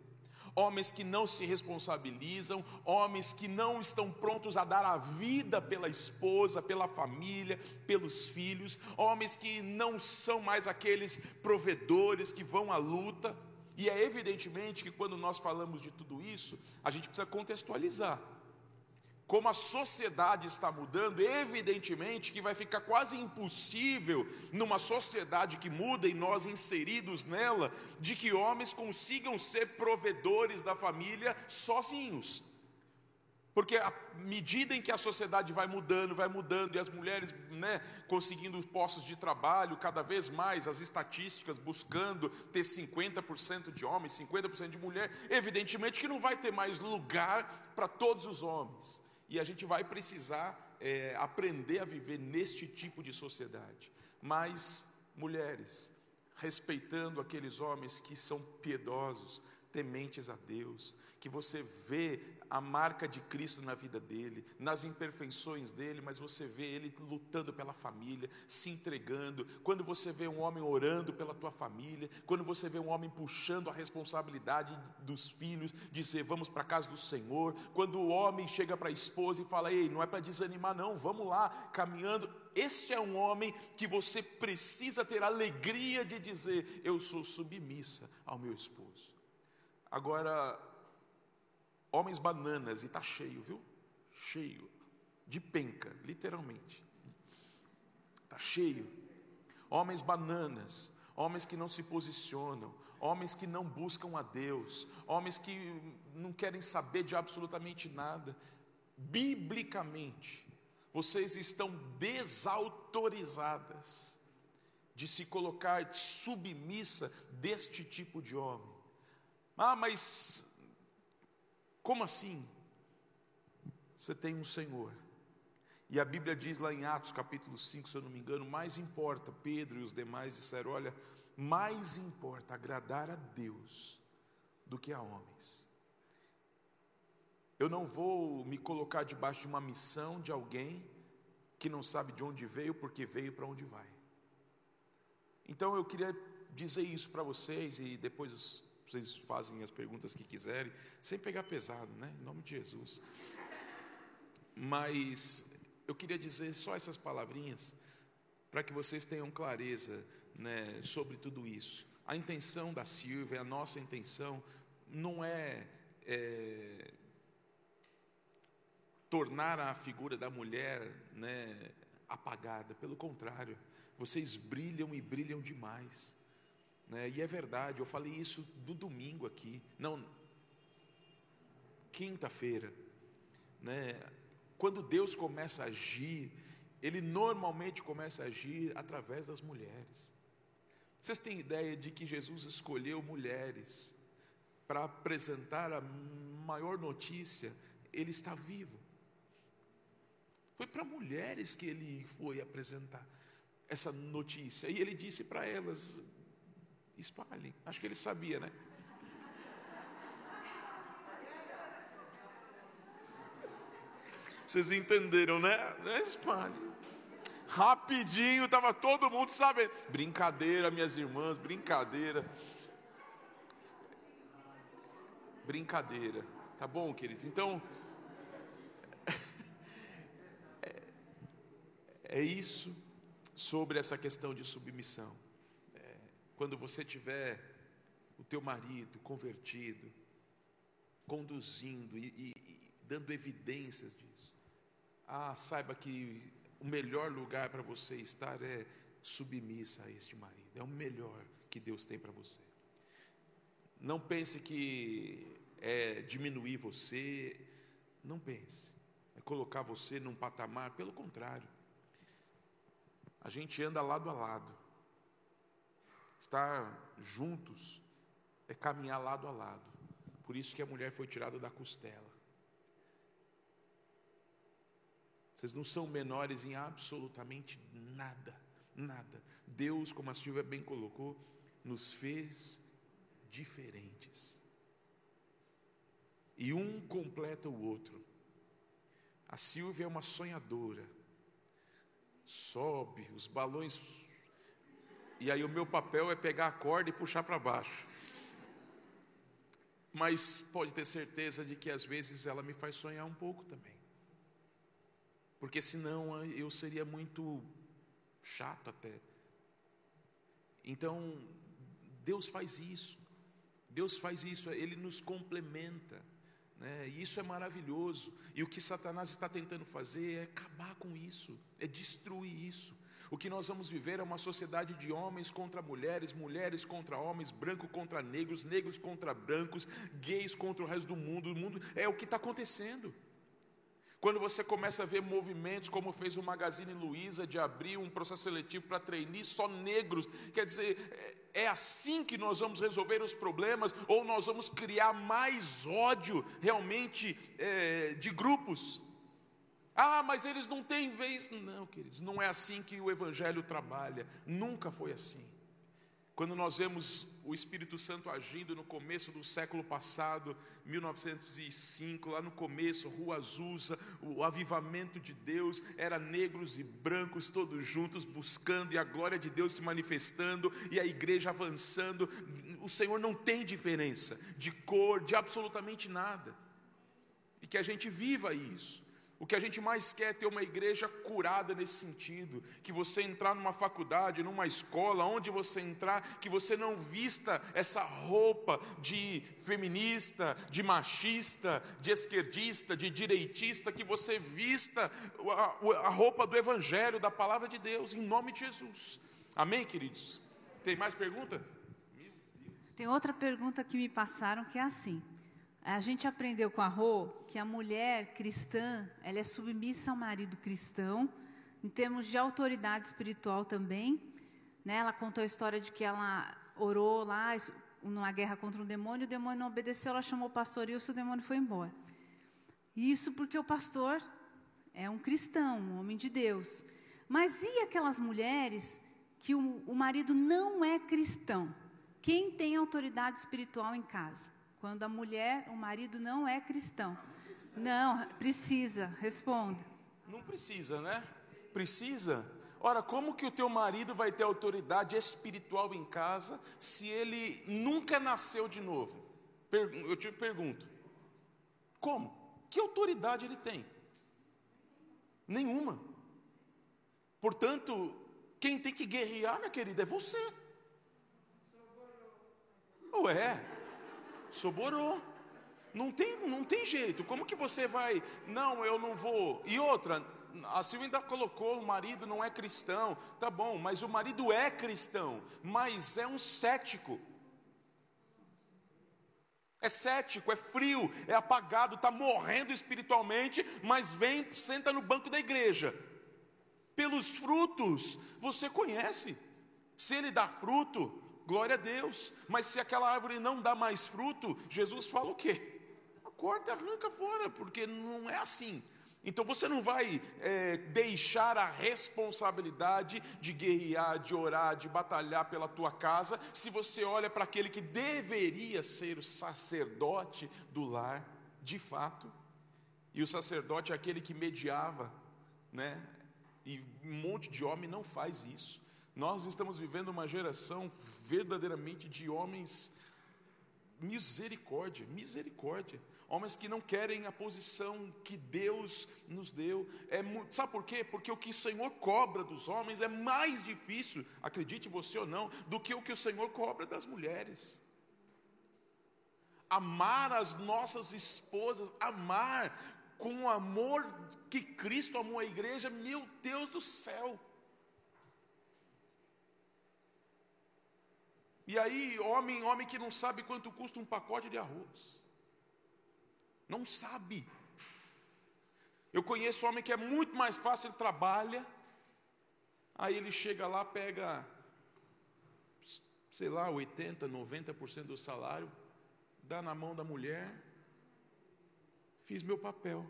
homens que não se responsabilizam, homens que não estão prontos a dar a vida pela esposa, pela família, pelos filhos, homens que não são mais aqueles provedores que vão à luta. E é evidentemente que quando nós falamos de tudo isso, a gente precisa contextualizar. Como a sociedade está mudando, evidentemente que vai ficar quase impossível, numa sociedade que muda e nós inseridos nela, de que homens consigam ser provedores da família sozinhos. Porque à medida em que a sociedade vai mudando, vai mudando, e as mulheres né, conseguindo postos de trabalho cada vez mais, as estatísticas buscando ter 50% de homens, 50% de mulher, evidentemente que não vai ter mais lugar para todos os homens. E a gente vai precisar é, aprender a viver neste tipo de sociedade. Mas, mulheres, respeitando aqueles homens que são piedosos, tementes a Deus, que você vê a marca de Cristo na vida dele, nas imperfeições dele, mas você vê ele lutando pela família, se entregando. Quando você vê um homem orando pela tua família, quando você vê um homem puxando a responsabilidade dos filhos, dizer vamos para a casa do Senhor, quando o homem chega para a esposa e fala: "Ei, não é para desanimar não, vamos lá, caminhando". Este é um homem que você precisa ter alegria de dizer: "Eu sou submissa ao meu esposo". Agora, homens bananas, e está cheio, viu? Cheio. De penca, literalmente. Está cheio. Homens bananas, homens que não se posicionam, homens que não buscam a Deus, homens que não querem saber de absolutamente nada. Biblicamente, vocês estão desautorizadas de se colocar submissa deste tipo de homem. Ah, mas como assim? Você tem um Senhor. E a Bíblia diz lá em Atos capítulo 5, se eu não me engano, mais importa, Pedro e os demais disseram: olha, mais importa agradar a Deus do que a homens. Eu não vou me colocar debaixo de uma missão de alguém que não sabe de onde veio, porque veio para onde vai. Então eu queria dizer isso para vocês e depois os vocês fazem as perguntas que quiserem, sem pegar pesado, né? Em nome de Jesus. Mas eu queria dizer só essas palavrinhas para que vocês tenham clareza né, sobre tudo isso. A intenção da Silvia, a nossa intenção, não é, é tornar a figura da mulher né, apagada, pelo contrário, vocês brilham e brilham demais. Né? E é verdade, eu falei isso do domingo aqui, não, quinta-feira. Né? Quando Deus começa a agir, Ele normalmente começa a agir através das mulheres. Vocês têm ideia de que Jesus escolheu mulheres para apresentar a maior notícia? Ele está vivo. Foi para mulheres que ele foi apresentar essa notícia. E ele disse para elas: espalhem. Acho que ele sabia, né? Vocês entenderam, né? É, espalhem. Rapidinho, estava todo mundo sabendo. Brincadeira, minhas irmãs, brincadeira. Brincadeira. Tá bom, queridos? Então, é, é isso sobre essa questão de submissão quando você tiver o teu marido convertido, conduzindo e, e, e dando evidências disso, ah, saiba que o melhor lugar para você estar é submissa a este marido, é o melhor que Deus tem para você. Não pense que é diminuir você, não pense, é colocar você num patamar, pelo contrário, a gente anda lado a lado. Estar juntos é caminhar lado a lado. Por isso que a mulher foi tirada da costela. Vocês não são menores em absolutamente nada, nada. Deus, como a Silvia bem colocou, nos fez diferentes. E um completa o outro. A Silvia é uma sonhadora. Sobe, os balões e aí o meu papel é pegar a corda e puxar para baixo. Mas pode ter certeza de que às vezes ela me faz sonhar um pouco também. Porque senão eu seria muito chato até. Então, Deus faz isso. Deus faz isso, Ele nos complementa. Né? E isso é maravilhoso. E o que Satanás está tentando fazer é acabar com isso, é destruir isso. O que nós vamos viver é uma sociedade de homens contra mulheres, mulheres contra homens, branco contra negros, negros contra brancos, gays contra o resto do mundo. O mundo é o que está acontecendo. Quando você começa a ver movimentos, como fez o Magazine Luiza, de abrir um processo seletivo para treinar só negros, quer dizer, é, é assim que nós vamos resolver os problemas, ou nós vamos criar mais ódio realmente é, de grupos. Ah, mas eles não têm vez. Não, queridos, não é assim que o Evangelho trabalha, nunca foi assim. Quando nós vemos o Espírito Santo agindo no começo do século passado, 1905, lá no começo, Rua Azusa, o avivamento de Deus, era negros e brancos todos juntos buscando e a glória de Deus se manifestando e a igreja avançando. O Senhor não tem diferença de cor, de absolutamente nada. E que a gente viva isso. O que a gente mais quer é ter uma igreja curada nesse sentido, que você entrar numa faculdade, numa escola, onde você entrar, que você não vista essa roupa de feminista, de machista, de esquerdista, de direitista, que você vista a, a roupa do evangelho, da palavra de Deus, em nome de Jesus. Amém, queridos? Tem mais pergunta? Tem outra pergunta que me passaram que é assim: a gente aprendeu com a Rô que a mulher cristã, ela é submissa ao marido cristão, em termos de autoridade espiritual também. Né? Ela contou a história de que ela orou lá numa guerra contra um demônio, o demônio não obedeceu, ela chamou o pastor e o demônio foi embora. Isso porque o pastor é um cristão, um homem de Deus. Mas e aquelas mulheres que o, o marido não é cristão? Quem tem autoridade espiritual em casa? Quando a mulher, o marido não é cristão. Não, precisa, responda. Não precisa, né? Precisa. Ora, como que o teu marido vai ter autoridade espiritual em casa se ele nunca nasceu de novo? Eu te pergunto. Como? Que autoridade ele tem? Nenhuma. Portanto, quem tem que guerrear, minha querida, é você. Ué, soborou. Não tem, não tem jeito. Como que você vai? Não, eu não vou. E outra, a Silvia ainda colocou: o marido não é cristão. Tá bom, mas o marido é cristão, mas é um cético. É cético, é frio, é apagado, está morrendo espiritualmente, mas vem, senta no banco da igreja. Pelos frutos, você conhece. Se ele dá fruto, glória a Deus. Mas se aquela árvore não dá mais fruto, Jesus fala o quê? Corta, arranca fora, porque não é assim. Então você não vai é, deixar a responsabilidade de guerrear, de orar, de batalhar pela tua casa, se você olha para aquele que deveria ser o sacerdote do lar, de fato. E o sacerdote é aquele que mediava, né? E um monte de homem não faz isso. Nós estamos vivendo uma geração verdadeiramente de homens misericórdia, misericórdia. Homens que não querem a posição que Deus nos deu. É, sabe por quê? Porque o que o Senhor cobra dos homens é mais difícil, acredite você ou não, do que o que o Senhor cobra das mulheres. Amar as nossas esposas, amar com o amor que Cristo amou a igreja, meu Deus do céu. E aí, homem, homem que não sabe quanto custa um pacote de arroz. Não sabe. Eu conheço homem que é muito mais fácil, ele trabalha, aí ele chega lá, pega, sei lá, 80%, 90% do salário, dá na mão da mulher, fiz meu papel.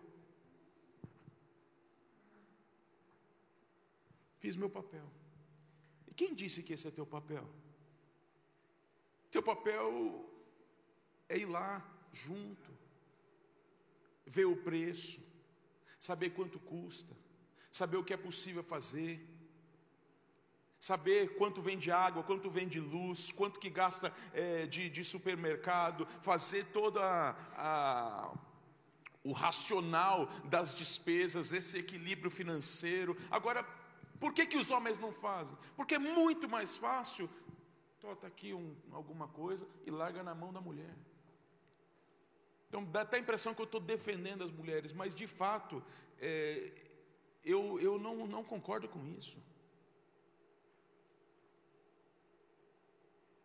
Fiz meu papel. E quem disse que esse é teu papel? Teu papel é ir lá junto, ver o preço, saber quanto custa, saber o que é possível fazer, saber quanto vem de água, quanto vem de luz, quanto que gasta é, de, de, supermercado, fazer toda a, a, o racional das despesas, esse equilíbrio financeiro. Agora, por que, que os homens não fazem? Porque é muito mais fácil Tota aqui um, alguma coisa e larga na mão da mulher. Então dá até a impressão que eu estou defendendo as mulheres, mas de fato é, eu, eu não, não concordo com isso.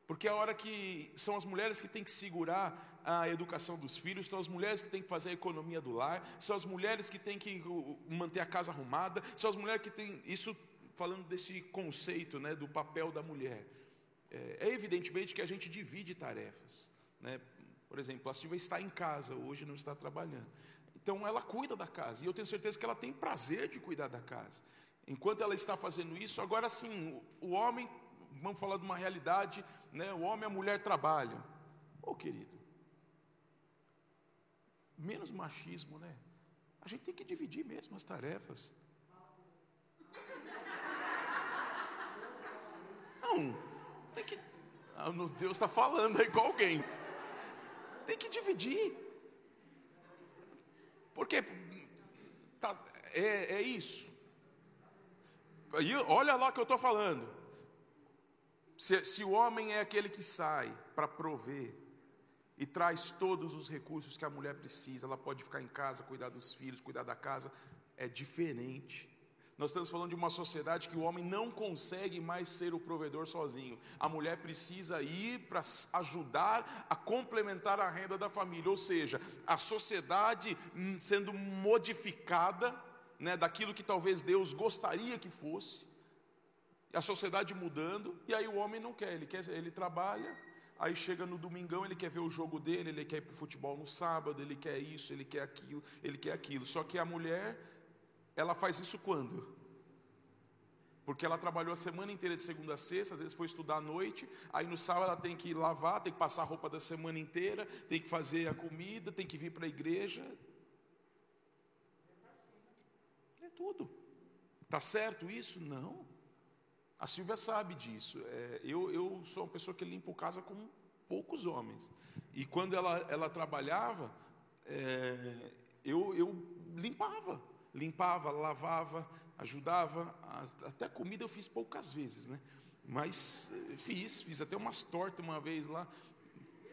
Porque a hora que são as mulheres que têm que segurar a educação dos filhos, são as mulheres que têm que fazer a economia do lar, são as mulheres que têm que manter a casa arrumada, são as mulheres que têm. Isso falando desse conceito né, do papel da mulher. É, é evidentemente que a gente divide tarefas. Né? Por exemplo, a Silvia está em casa, hoje não está trabalhando. Então ela cuida da casa, e eu tenho certeza que ela tem prazer de cuidar da casa. Enquanto ela está fazendo isso, agora sim, o homem, vamos falar de uma realidade, né? o homem e a mulher trabalham. Ô oh, querido, menos machismo, né? A gente tem que dividir mesmo as tarefas. Não, tem que. Ah, Deus está falando aí com alguém. Tem que dividir. Porque tá, é, é isso. E olha lá que eu estou falando. Se, se o homem é aquele que sai para prover, e traz todos os recursos que a mulher precisa. Ela pode ficar em casa, cuidar dos filhos, cuidar da casa. É diferente. Nós estamos falando de uma sociedade que o homem não consegue mais ser o provedor sozinho. A mulher precisa ir para ajudar a complementar a renda da família. Ou seja, a sociedade hum, sendo modificada né, daquilo que talvez Deus gostaria que fosse. A sociedade mudando, e aí o homem não quer, ele quer, ele trabalha, Aí chega no domingão, ele quer ver o jogo dele, ele quer ir para o futebol no sábado, ele quer isso, ele quer aquilo, ele quer aquilo. Só que a mulher, ela faz isso quando? Porque ela trabalhou a semana inteira de segunda a sexta, às vezes foi estudar à noite, aí no sábado ela tem que lavar, tem que passar a roupa da semana inteira, tem que fazer a comida, tem que vir para a igreja. É tudo. Está certo isso? Não. A Silvia sabe disso. É, eu, eu sou uma pessoa que limpo casa com poucos homens. E quando ela, ela trabalhava, é, eu, eu limpava. Limpava, lavava, ajudava. Até comida eu fiz poucas vezes, né? Mas eh, fiz, fiz até umas tortas uma vez lá.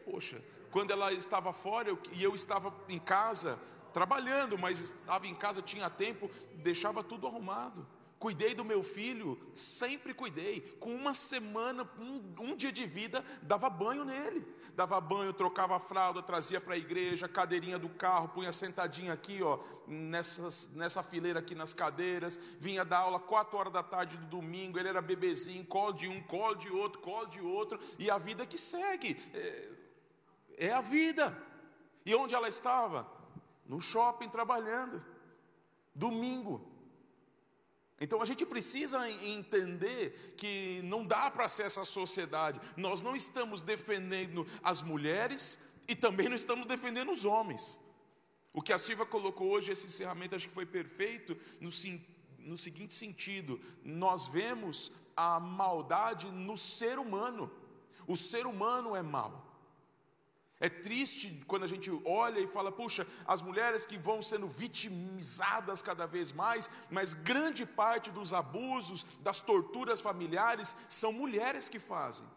Poxa, quando ela estava fora eu, e eu estava em casa, trabalhando, mas estava em casa, tinha tempo, deixava tudo arrumado. Cuidei do meu filho, sempre cuidei. Com uma semana, um, um, dia de vida, dava banho nele. Dava banho, trocava a fralda, trazia para a igreja, cadeirinha do carro, punha sentadinha aqui, ó, nessas, nessa fileira aqui nas cadeiras. Vinha dar aula quatro horas da tarde do domingo. Ele era bebezinho, colo de um, colo de outro, colo de outro. E a vida que segue. É, é a vida. E onde ela estava? No shopping trabalhando. Domingo. Então a gente precisa entender que não dá para ser essa sociedade. Nós não estamos defendendo as mulheres e também não estamos defendendo os homens. O que a Silva colocou hoje, esse encerramento, acho que foi perfeito no, no seguinte sentido: nós vemos a maldade no ser humano. O ser humano é mau. É triste quando a gente olha e fala, puxa, as mulheres que vão sendo vitimizadas cada vez mais, mas grande parte dos abusos, das torturas familiares, são mulheres que fazem.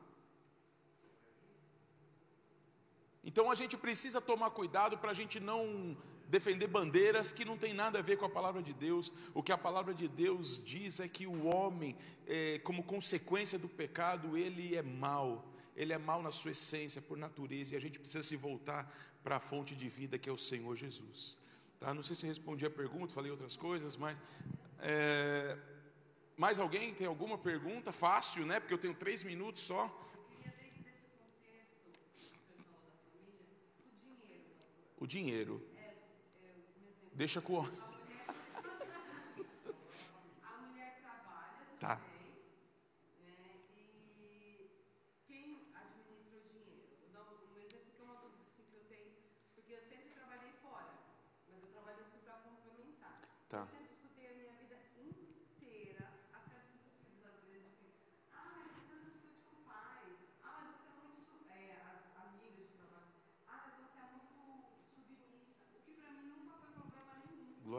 Então a gente precisa tomar cuidado para a gente não defender bandeiras que não tem nada a ver com a palavra de Deus. O que a palavra de Deus diz é que o homem, é, como consequência do pecado, ele é mau ele é mal na sua essência, por natureza, e a gente precisa se voltar para a fonte de vida que é o Senhor Jesus. Tá? Não sei se respondi a pergunta, falei outras coisas, mas. É, mais alguém tem alguma pergunta? Fácil, né? Porque eu tenho três minutos só. O dinheiro. Deixa com. Tá.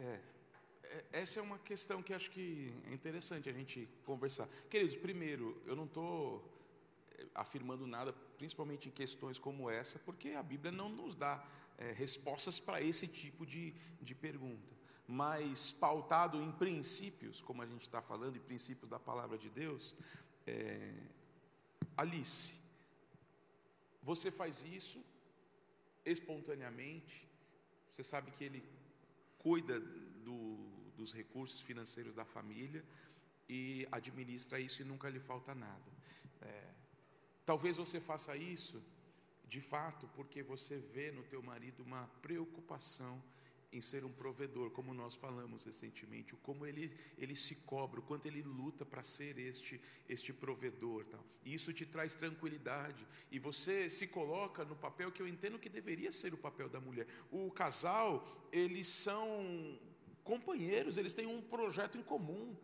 É, é, essa é uma questão que acho que é interessante a gente conversar. Queridos, primeiro, eu não estou eh, afirmando nada, principalmente em questões como essa, porque a Bíblia não nos dá é, respostas para esse tipo de, de pergunta. Mas pautado em princípios, como a gente está falando, em princípios da palavra de Deus, é, Alice, você faz isso espontaneamente, você sabe que ele cuida do, dos recursos financeiros da família e administra isso e nunca lhe falta nada. É, talvez você faça isso de fato porque você vê no teu marido uma preocupação em ser um provedor, como nós falamos recentemente, como ele, ele se cobra, o quanto ele luta para ser este, este provedor. Tal. E isso te traz tranquilidade. E você se coloca no papel que eu entendo que deveria ser o papel da mulher. O casal, eles são companheiros, eles têm um projeto em comum.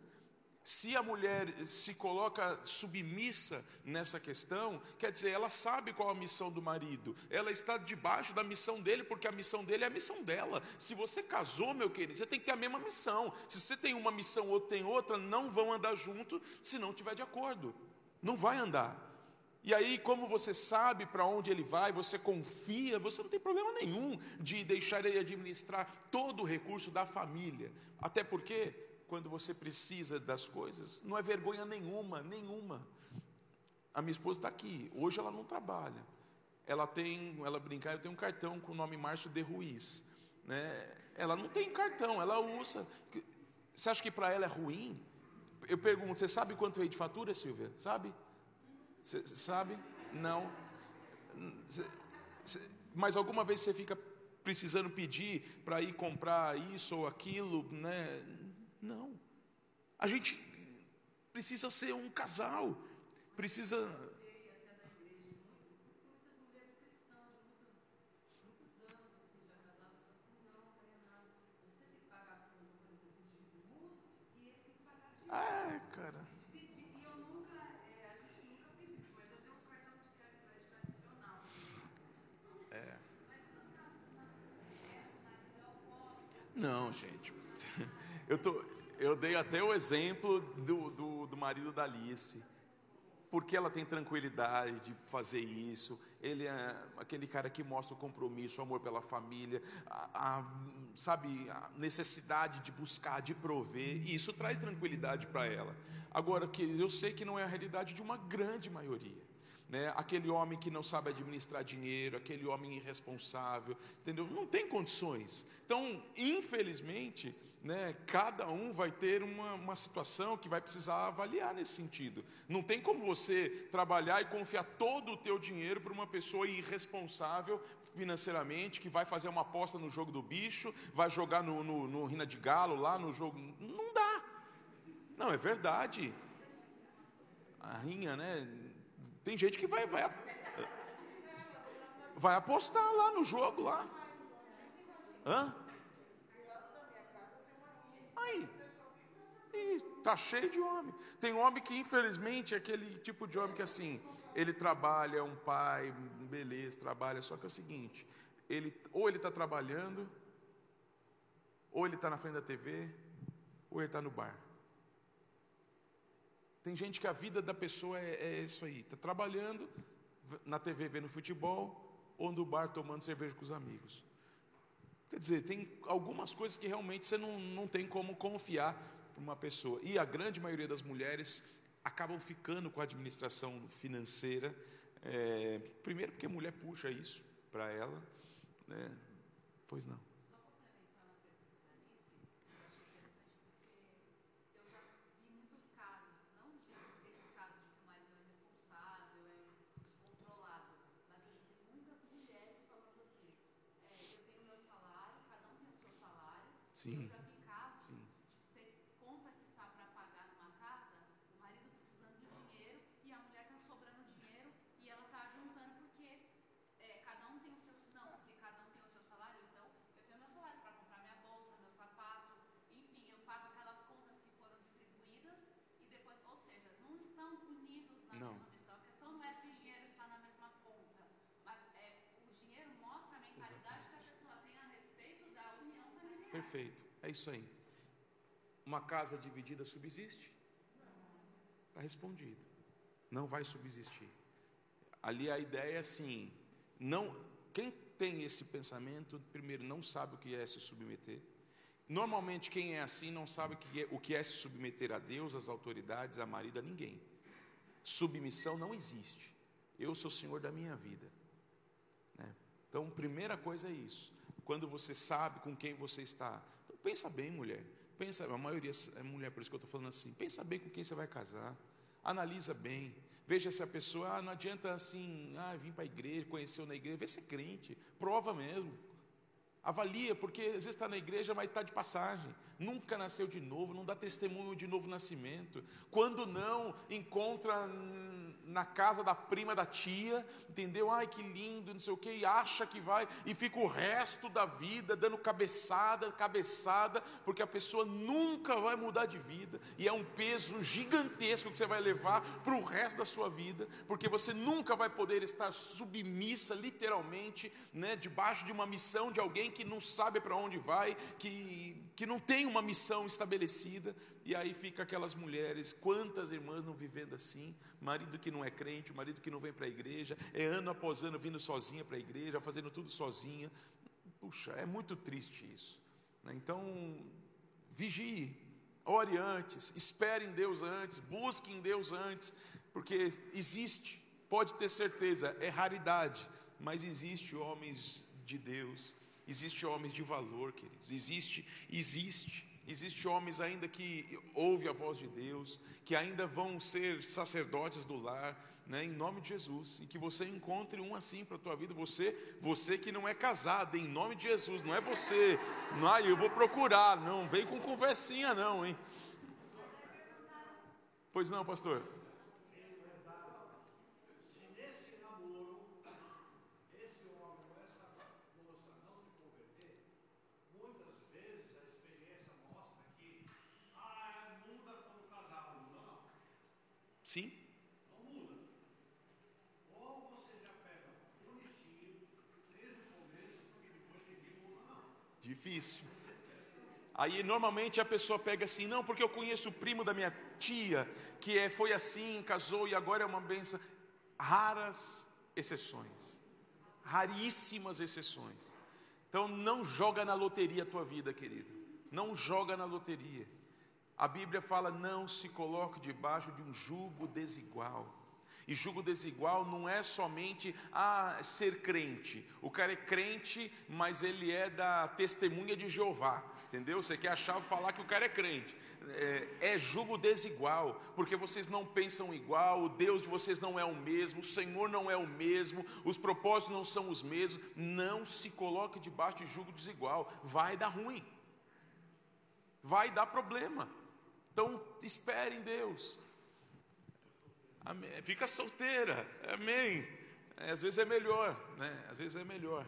Se a mulher se coloca submissa nessa questão, quer dizer, ela sabe qual a missão do marido, ela está debaixo da missão dele, porque a missão dele é a missão dela. Se você casou, meu querido, você tem que ter a mesma missão. Se você tem uma missão, outro tem outra, não vão andar junto se não tiver de acordo. Não vai andar. E aí, como você sabe para onde ele vai, você confia, você não tem problema nenhum de deixar ele administrar todo o recurso da família. Até porque quando você precisa das coisas, não é vergonha nenhuma, nenhuma. A minha esposa está aqui, hoje ela não trabalha. Ela tem, ela brincar, eu tenho um cartão com o nome Márcio de Ruiz. Né? Ela não tem cartão, ela usa. Você acha que para ela é ruim? Eu pergunto, você sabe quanto veio de fatura, Silvia? Sabe? Sabe? Não. Mas alguma vez você fica precisando pedir para ir comprar isso ou aquilo, né? Não. A gente precisa ser um casal, precisa. Ah, cara. É. Não, gente. Eu tô, eu dei até o exemplo do, do, do, marido da Alice, porque ela tem tranquilidade de fazer isso, ele é aquele cara que mostra o compromisso, o amor pela família, a, a, sabe, a necessidade de buscar, de prover, e isso traz tranquilidade para ela. Agora, que eu sei que não é a realidade de uma grande maioria. Né? Aquele homem que não sabe administrar dinheiro, aquele homem irresponsável, entendeu? Não tem condições. Então, infelizmente, né, cada um vai ter uma, uma situação que vai precisar avaliar nesse sentido. Não tem como você trabalhar e confiar todo o teu dinheiro para uma pessoa irresponsável financeiramente, que vai fazer uma aposta no jogo do bicho, vai jogar no, no, no Rina de Galo lá no jogo. Não dá. Não, é verdade. A rinha, né? Tem gente que vai, vai, vai apostar lá no jogo lá. Hã? Aí. E tá cheio de homem. Tem homem que, infelizmente, é aquele tipo de homem que assim, ele trabalha, é um pai, beleza, trabalha, só que é o seguinte, ele, ou ele está trabalhando, ou ele está na frente da TV, ou ele está no bar. Tem gente que a vida da pessoa é, é isso aí, está trabalhando, na TV vendo futebol, ou no bar tomando cerveja com os amigos. Quer dizer, tem algumas coisas que realmente você não, não tem como confiar para uma pessoa. E a grande maioria das mulheres acabam ficando com a administração financeira. É, primeiro porque a mulher puxa isso para ela. Né? Pois não. Sim. Sim. conta que está para pagar numa casa, o marido precisando de dinheiro e a mulher está sobrando dinheiro e ela está juntando porque é, cada um tem o seu, não, porque cada um tem o seu salário, então eu tenho meu salário para comprar minha bolsa, meu sapato, enfim, eu pago aquelas contas que foram distribuídas e depois, ou seja, não estão unidos na não. mesma missão. A questão não é se o dinheiro está na mesma conta, mas é, o dinheiro mostra a mentalidade Exatamente. que a pessoa tem a respeito da união familiar. Perfeito. É isso aí. Uma casa dividida subsiste? Está respondido. Não vai subsistir. Ali a ideia é assim: não, quem tem esse pensamento, primeiro, não sabe o que é se submeter. Normalmente, quem é assim não sabe o que é, o que é se submeter a Deus, às autoridades, a marido, a ninguém. Submissão não existe. Eu sou senhor da minha vida. Né? Então, primeira coisa é isso. Quando você sabe com quem você está. Então, pensa bem, mulher. Pensa, a maioria é mulher, por isso que eu estou falando assim. Pensa bem com quem você vai casar. Analisa bem. Veja se a pessoa, ah, não adianta assim, ah, vim para a igreja, conheceu na igreja, vê se é crente, prova mesmo. Avalia, porque às vezes está na igreja, mas está de passagem. Nunca nasceu de novo, não dá testemunho de novo nascimento. Quando não, encontra na casa da prima da tia, entendeu? Ai, que lindo, não sei o que, e acha que vai, e fica o resto da vida dando cabeçada, cabeçada, porque a pessoa nunca vai mudar de vida, e é um peso gigantesco que você vai levar para o resto da sua vida, porque você nunca vai poder estar submissa, literalmente, né, debaixo de uma missão de alguém que não sabe para onde vai, que, que não tem uma missão estabelecida, e aí fica aquelas mulheres, quantas irmãs não vivendo assim, marido que não é crente, marido que não vem para a igreja, é ano após ano vindo sozinha para a igreja, fazendo tudo sozinha. Puxa, é muito triste isso. Né? Então, vigie, ore antes, espere em Deus antes, busque em Deus antes, porque existe, pode ter certeza, é raridade, mas existe homens de Deus, existe homens de valor, queridos, existe, existe. Existem homens ainda que ouvem a voz de Deus, que ainda vão ser sacerdotes do lar, né, em nome de Jesus, e que você encontre um assim para a tua vida, você, você que não é casado, em nome de Jesus, não é você, não, ah, eu vou procurar, não, vem com conversinha não, hein? Pois não, pastor? Sim? Não muda. Ou você já pega bonitinho, desde o começo, porque depois ninguém muda, não. Difícil. Aí normalmente a pessoa pega assim, não, porque eu conheço o primo da minha tia, que é, foi assim, casou e agora é uma benção. Raras exceções. Raríssimas exceções. Então não joga na loteria a tua vida, querido. Não joga na loteria. A Bíblia fala: não se coloque debaixo de um jugo desigual. E jugo desigual não é somente a ser crente. O cara é crente, mas ele é da testemunha de Jeová. Entendeu? Você quer achar falar que o cara é crente. É, é jugo desigual, porque vocês não pensam igual, o Deus de vocês não é o mesmo, o Senhor não é o mesmo, os propósitos não são os mesmos. Não se coloque debaixo de jugo desigual, vai dar ruim, vai dar problema. Então, espere em Deus. Amém. Fica solteira. Amém. É, às vezes é melhor, né? Às vezes é melhor.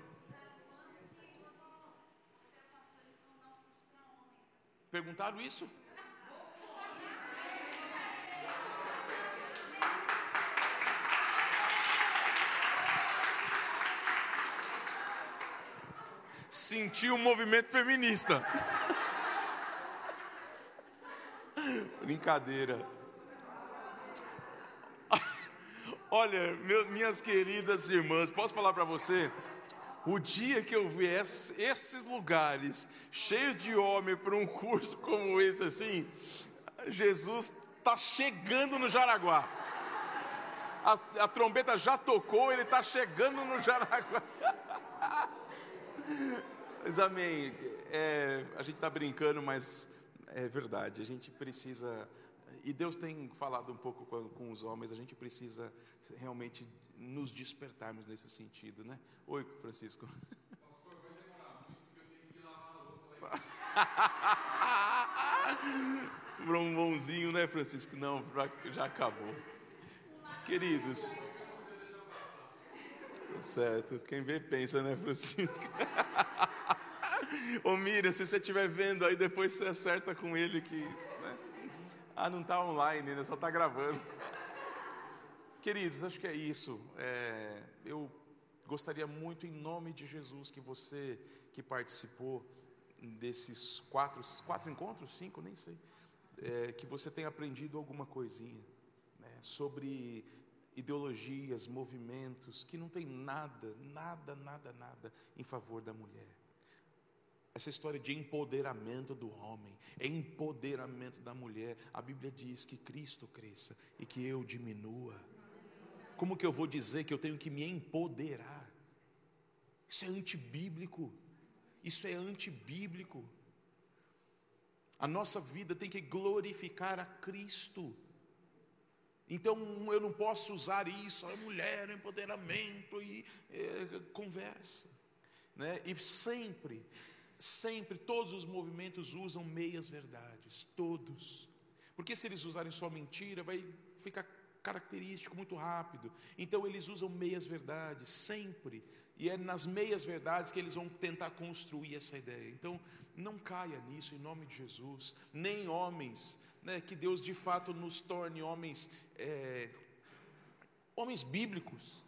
Perguntaram isso? Sentiu um movimento feminista. Brincadeira. Olha, minhas queridas irmãs, posso falar para você? O dia que eu ver esses lugares cheios de homem para um curso como esse assim, Jesus está chegando no Jaraguá. A, a, trombeta já tocou, ele está chegando no Jaraguá. Mas amém. É, a gente está brincando, mas é verdade, a gente precisa, e Deus tem falado um pouco com, com os homens, a gente precisa realmente nos despertarmos nesse sentido, né? Oi, Francisco. Pastor, vai demorar muito, porque eu tenho que lavar a louça lá Um né, Francisco? Não, já acabou. Queridos. Tá certo. Quem vê pensa, né, Francisco? Ô Miriam, se você estiver vendo aí, depois você acerta com ele que. Né? Ah, não está online, né? só está gravando. Queridos, acho que é isso. É, eu gostaria muito, em nome de Jesus, que você que participou, desses quatro, quatro encontros, cinco, nem sei, é, que você tenha aprendido alguma coisinha né, sobre ideologias, movimentos que não tem nada, nada, nada, nada em favor da mulher. Essa história de empoderamento do homem, empoderamento da mulher. A Bíblia diz que Cristo cresça e que eu diminua. Como que eu vou dizer que eu tenho que me empoderar? Isso é antibíblico. Isso é antibíblico. A nossa vida tem que glorificar a Cristo. Então eu não posso usar isso, a mulher, empoderamento e é, conversa. Né? E sempre, sempre, todos os movimentos usam meias verdades, todos. Porque se eles usarem só mentira, vai ficar característico muito rápido. Então eles usam meias verdades, sempre. E é nas meias verdades que eles vão tentar construir essa ideia. Então, não caia nisso em nome de Jesus. Nem homens, né, que Deus de fato nos torne homens, é, homens bíblicos.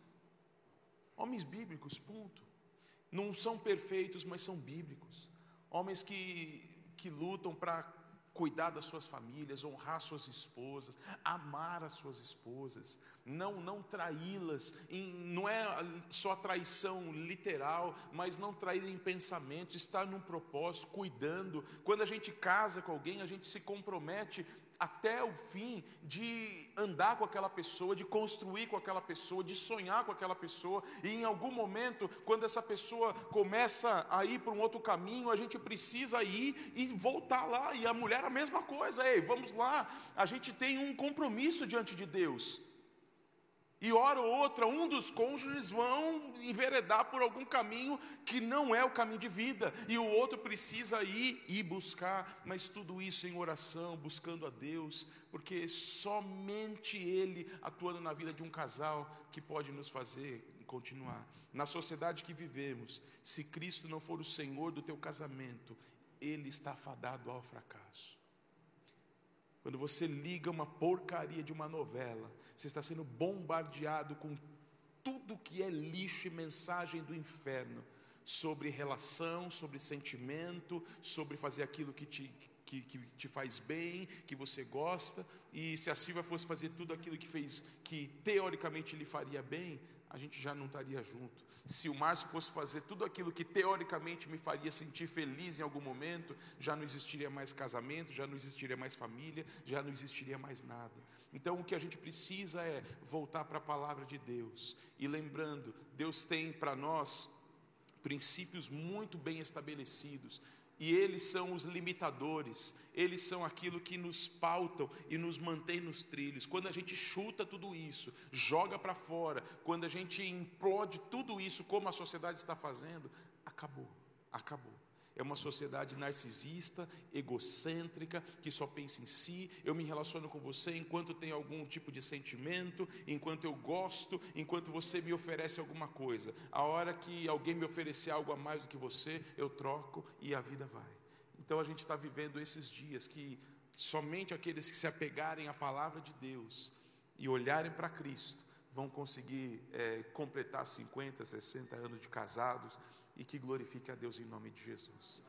Homens bíblicos, ponto. Não são perfeitos, mas são bíblicos. Homens que, que lutam para cuidar das suas famílias, honrar suas esposas, amar as suas esposas, não não traí-las, não é só traição literal, mas não trair em pensamento, estar num propósito, cuidando. Quando a gente casa com alguém, a gente se compromete até o fim de andar com aquela pessoa, de construir com aquela pessoa, de sonhar com aquela pessoa, e em algum momento, quando essa pessoa começa a ir para um outro caminho, a gente precisa ir e voltar lá, e a mulher a mesma coisa, ei, vamos lá, a gente tem um compromisso diante de Deus. E hora ou outra, um dos cônjuges vão enveredar por algum caminho que não é o caminho de vida, e o outro precisa ir e buscar, mas tudo isso em oração, buscando a Deus, porque somente Ele atuando na vida de um casal que pode nos fazer continuar. Na sociedade que vivemos, se Cristo não for o Senhor do teu casamento, ele está fadado ao fracasso. Quando você liga uma porcaria de uma novela, você está sendo bombardeado com tudo que é lixo e mensagem do inferno sobre relação, sobre sentimento, sobre fazer aquilo que te, que, que, te faz bem, que você gosta. E se a Silvia fosse fazer tudo aquilo que fez, que teoricamente lhe faria bem, a gente já não estaria junto. Se o Márcio fosse fazer tudo aquilo que teoricamente me faria sentir feliz em algum momento, já não existiria mais casamento, já não existiria mais família, já não existiria mais nada. Então o que a gente precisa é voltar para a palavra de Deus. E lembrando, Deus tem para nós princípios muito bem estabelecidos. E eles são os limitadores, eles são aquilo que nos pautam e nos mantém nos trilhos. Quando a gente chuta tudo isso, joga para fora, quando a gente implode tudo isso, como a sociedade está fazendo, acabou, acabou. É uma sociedade narcisista, egocêntrica, que só pensa em si. Eu me relaciono com você enquanto tem algum tipo de sentimento, enquanto eu gosto, enquanto você me oferece alguma coisa. A hora que alguém me oferecer algo a mais do que você, eu troco e a vida vai. Então a gente está vivendo esses dias que somente aqueles que se apegarem à palavra de Deus e olharem para Cristo vão conseguir é, completar 50, 60 anos de casados e que glorifique a Deus em nome de Jesus.